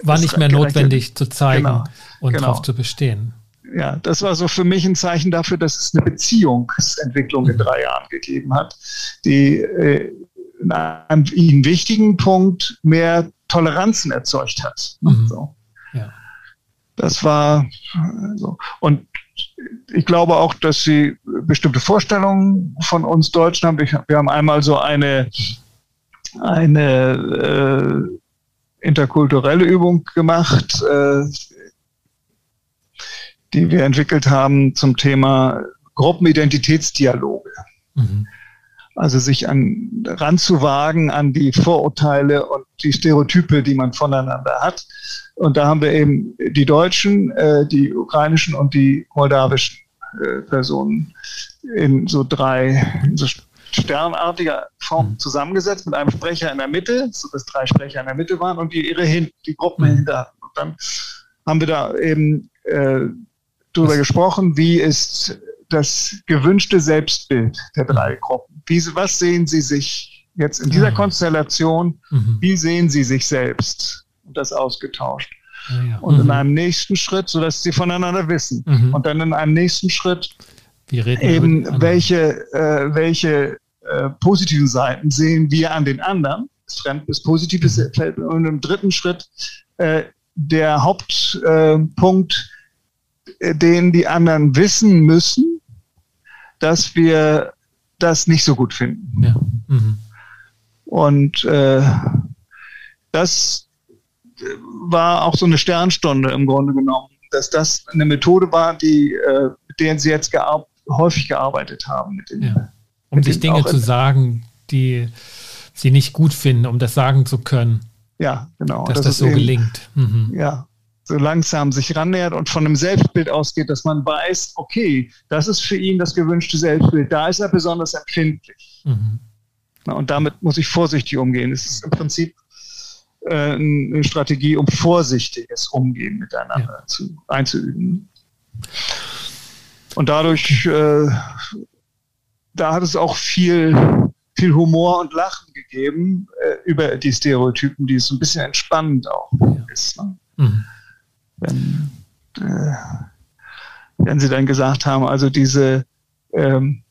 War nicht mehr notwendig zu zeigen genau, und genau. darauf zu bestehen. Ja, das war so für mich ein Zeichen dafür, dass es eine Beziehungsentwicklung mhm. in drei Jahren gegeben hat, die äh, in einem ihnen wichtigen Punkt mehr Toleranzen erzeugt hat. Mhm. So. Ja. Das war so. Und ich glaube auch, dass sie bestimmte Vorstellungen von uns Deutschen haben. wir haben einmal so eine, eine äh, interkulturelle Übung gemacht, äh, die wir entwickelt haben zum Thema Gruppenidentitätsdialoge. Mhm. Also sich an, ranzuwagen an die Vorurteile und die Stereotype, die man voneinander hat. Und da haben wir eben die deutschen, äh, die ukrainischen und die moldawischen äh, Personen in so drei, in so sternartiger Form mhm. zusammengesetzt mit einem Sprecher in der Mitte, so dass drei Sprecher in der Mitte waren und die ihre hin, die Gruppen mhm. hinter. Und dann haben wir da eben äh, darüber gesprochen, wie ist das gewünschte Selbstbild der drei mhm. Gruppen. Wie, was sehen Sie sich jetzt in dieser Konstellation? Mhm. Wie sehen Sie sich selbst? Und das ausgetauscht. Ja, ja. Und mhm. in einem nächsten Schritt, sodass sie voneinander wissen. Mhm. Und dann in einem nächsten Schritt eben welche, äh, welche äh, positiven Seiten sehen wir an den anderen. Das Fremd bis Positives mhm. Und im dritten Schritt äh, der Hauptpunkt, äh, den die anderen wissen müssen, dass wir das nicht so gut finden. Ja. Mhm. Und äh, das war auch so eine Sternstunde im Grunde genommen, dass das eine Methode war, die, äh, mit der sie jetzt gear häufig gearbeitet haben. Den, ja. Um sich Dinge zu sagen, die sie nicht gut finden, um das sagen zu können. Ja, genau. Dass das, das so eben, gelingt. Mhm. Ja, so langsam sich rannähert und von einem Selbstbild ausgeht, dass man weiß, okay, das ist für ihn das gewünschte Selbstbild, da ist er besonders empfindlich. Mhm. Na, und damit muss ich vorsichtig umgehen. Es ist im Prinzip äh, eine Strategie, um vorsichtiges Umgehen miteinander ja. zu, einzuüben. Und dadurch, äh, da hat es auch viel, viel Humor und Lachen gegeben äh, über die Stereotypen, die so ein bisschen entspannend auch ist. Ne? Mhm wenn, äh, wenn sie dann gesagt haben, also diese ähm,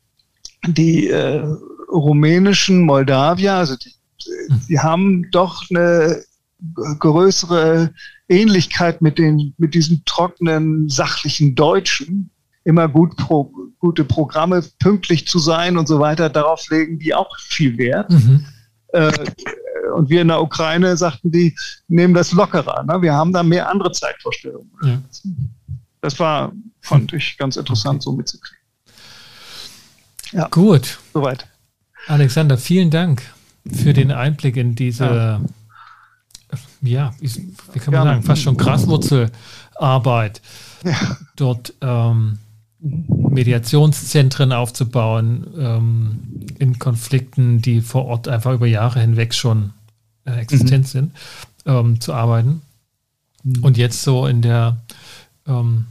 die äh, rumänischen Moldawier, also die, die haben doch eine größere Ähnlichkeit mit den mit diesen trockenen sachlichen Deutschen immer gut pro, gute Programme pünktlich zu sein und so weiter darauf legen die auch viel Wert mhm. äh, und wir in der Ukraine sagten die, nehmen das lockerer. Ne? Wir haben da mehr andere Zeitvorstellungen. Ja. Das war, fand ich ganz interessant, so mitzukriegen. Ja. Gut. Soweit. Alexander, vielen Dank für den Einblick in diese, ja, ja wie, wie, kann man Gerne. sagen, fast schon Graswurzelarbeit. Ja. Dort ähm, Mediationszentren aufzubauen ähm, in Konflikten, die vor Ort einfach über Jahre hinweg schon äh, existent mhm. sind, ähm, zu arbeiten. Mhm. Und jetzt so in der ähm,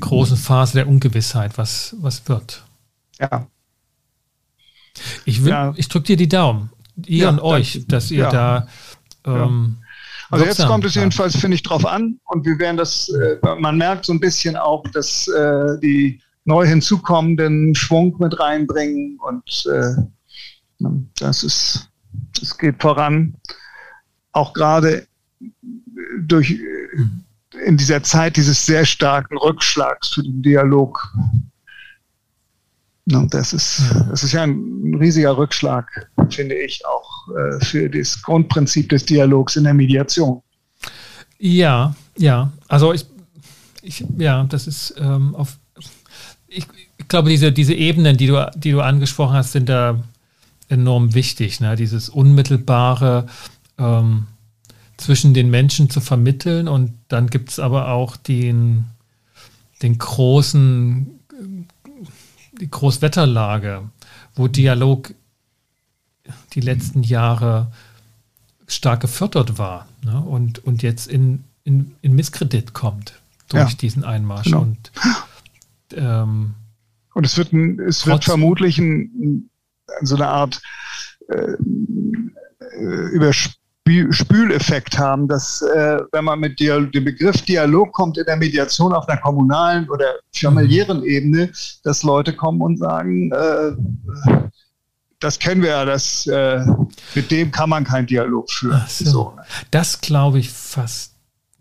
großen Phase der Ungewissheit, was, was wird. Ja. Ich, ja. ich drücke dir die Daumen, ihr ja, und euch, dass ihr da. Ähm, also jetzt kommt es jedenfalls, finde ich, drauf an und wir werden das, äh, man merkt so ein bisschen auch, dass äh, die neu hinzukommenden Schwung mit reinbringen und äh, das ist, es geht voran. Auch gerade durch in dieser Zeit dieses sehr starken Rückschlags für den Dialog. Das ist, das ist ja ein riesiger Rückschlag, finde ich, auch äh, für das Grundprinzip des Dialogs in der Mediation. Ja, ja. Also ich, ich ja, das ist ähm, auf ich, ich, glaube, diese, diese Ebenen, die du, die du angesprochen hast, sind da enorm wichtig. Ne? Dieses unmittelbare ähm, zwischen den Menschen zu vermitteln und dann gibt es aber auch den, den großen, die Großwetterlage, wo Dialog die letzten Jahre stark gefördert war ne? und, und jetzt in, in, in Misskredit kommt durch ja, diesen Einmarsch. Genau. Und ähm, und es wird, ein, es wird vermutlich ein, so eine Art äh, Überspüleffekt haben, dass äh, wenn man mit Dialog, dem Begriff Dialog kommt in der Mediation auf einer kommunalen oder familiären mhm. Ebene, dass Leute kommen und sagen, äh, das kennen wir ja, das, äh, mit dem kann man keinen Dialog führen. So. So. Das glaube ich fast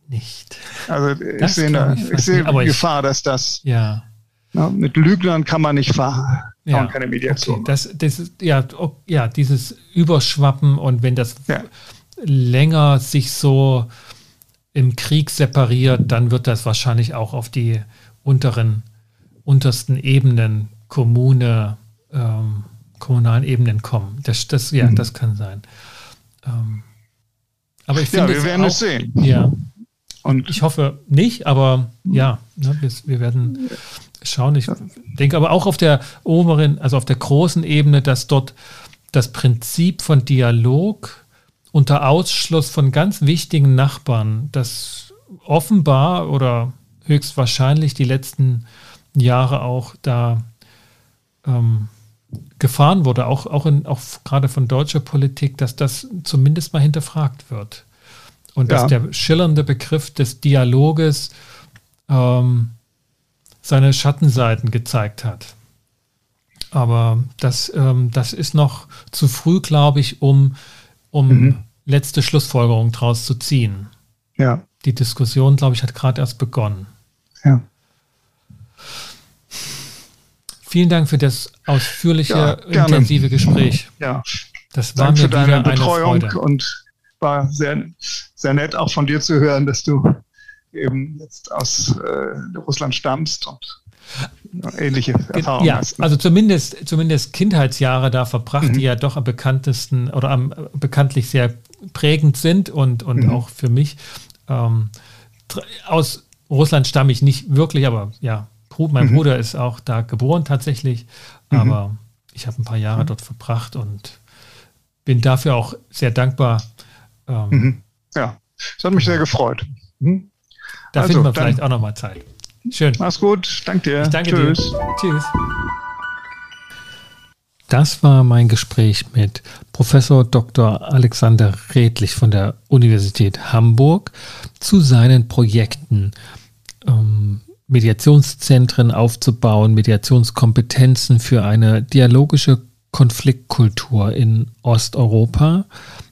nicht. Also das ich sehe, eine, ich ich sehe die Gefahr, dass das ja na, mit Lügnern kann man nicht fahren. Ja, keine Mediation. Okay. Das, das ist, ja, ja, dieses Überschwappen und wenn das ja. Länger sich so im Krieg separiert, dann wird das wahrscheinlich auch auf die unteren, untersten Ebenen, Kommune, ähm, kommunalen Ebenen kommen. Das, das, ja, mhm. das kann sein. Ähm, aber ich finde, ja, wir werden auch, es sehen. Ja. Und ich hoffe nicht, aber ja, ne, wir, wir werden schauen. Ich denke aber auch auf der oberen, also auf der großen Ebene, dass dort das Prinzip von Dialog unter Ausschluss von ganz wichtigen Nachbarn, das offenbar oder höchstwahrscheinlich die letzten Jahre auch da ähm, gefahren wurde, auch, auch, in, auch gerade von deutscher Politik, dass das zumindest mal hinterfragt wird. Und ja. dass der schillernde Begriff des Dialoges ähm, seine Schattenseiten gezeigt hat. Aber das, ähm, das ist noch zu früh, glaube ich, um, um mhm. letzte Schlussfolgerungen daraus zu ziehen. Ja. Die Diskussion, glaube ich, hat gerade erst begonnen. Ja. Vielen Dank für das ausführliche, ja, intensive Gespräch. Ja. Das war Dank mir für deine Betreuung und war sehr, sehr nett auch von dir zu hören, dass du eben jetzt aus äh, Russland stammst und ähnliche Erfahrungen ja, hast. Also zumindest, zumindest Kindheitsjahre da verbracht, mhm. die ja doch am bekanntesten oder am bekanntlich sehr prägend sind und, und mhm. auch für mich. Ähm, aus Russland stamme ich nicht wirklich, aber ja, mein mhm. Bruder ist auch da geboren tatsächlich, mhm. aber ich habe ein paar Jahre mhm. dort verbracht und bin dafür auch sehr dankbar. Ähm, mhm. ja, es hat mich sehr gefreut. Da also, finden wir vielleicht auch nochmal Zeit. Schön. Mach's gut. Danke dir. Ich danke Tschüss. dir. Tschüss. Das war mein Gespräch mit Professor Dr. Alexander Redlich von der Universität Hamburg zu seinen Projekten, ähm, Mediationszentren aufzubauen, Mediationskompetenzen für eine dialogische Konfliktkultur in Osteuropa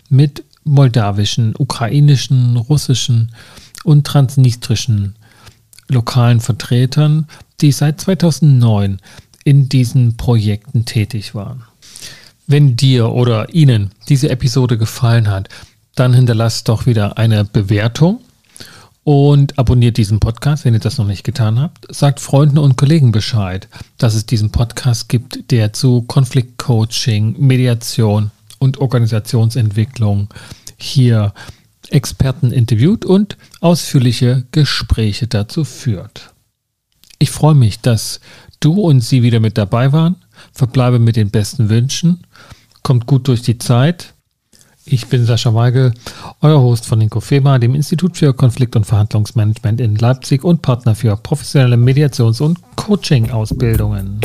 mit moldawischen, ukrainischen, russischen und transnistrischen lokalen Vertretern, die seit 2009 in diesen Projekten tätig waren. Wenn dir oder Ihnen diese Episode gefallen hat, dann hinterlasst doch wieder eine Bewertung und abonniert diesen Podcast, wenn ihr das noch nicht getan habt. Sagt Freunden und Kollegen Bescheid, dass es diesen Podcast gibt, der zu Konfliktcoaching, Mediation und Organisationsentwicklung hier Experten interviewt und ausführliche Gespräche dazu führt. Ich freue mich, dass du und sie wieder mit dabei waren. Verbleibe mit den besten Wünschen. Kommt gut durch die Zeit. Ich bin Sascha Weigel, euer Host von Inkofema, dem Institut für Konflikt- und Verhandlungsmanagement in Leipzig und Partner für professionelle Mediations- und Coaching-Ausbildungen.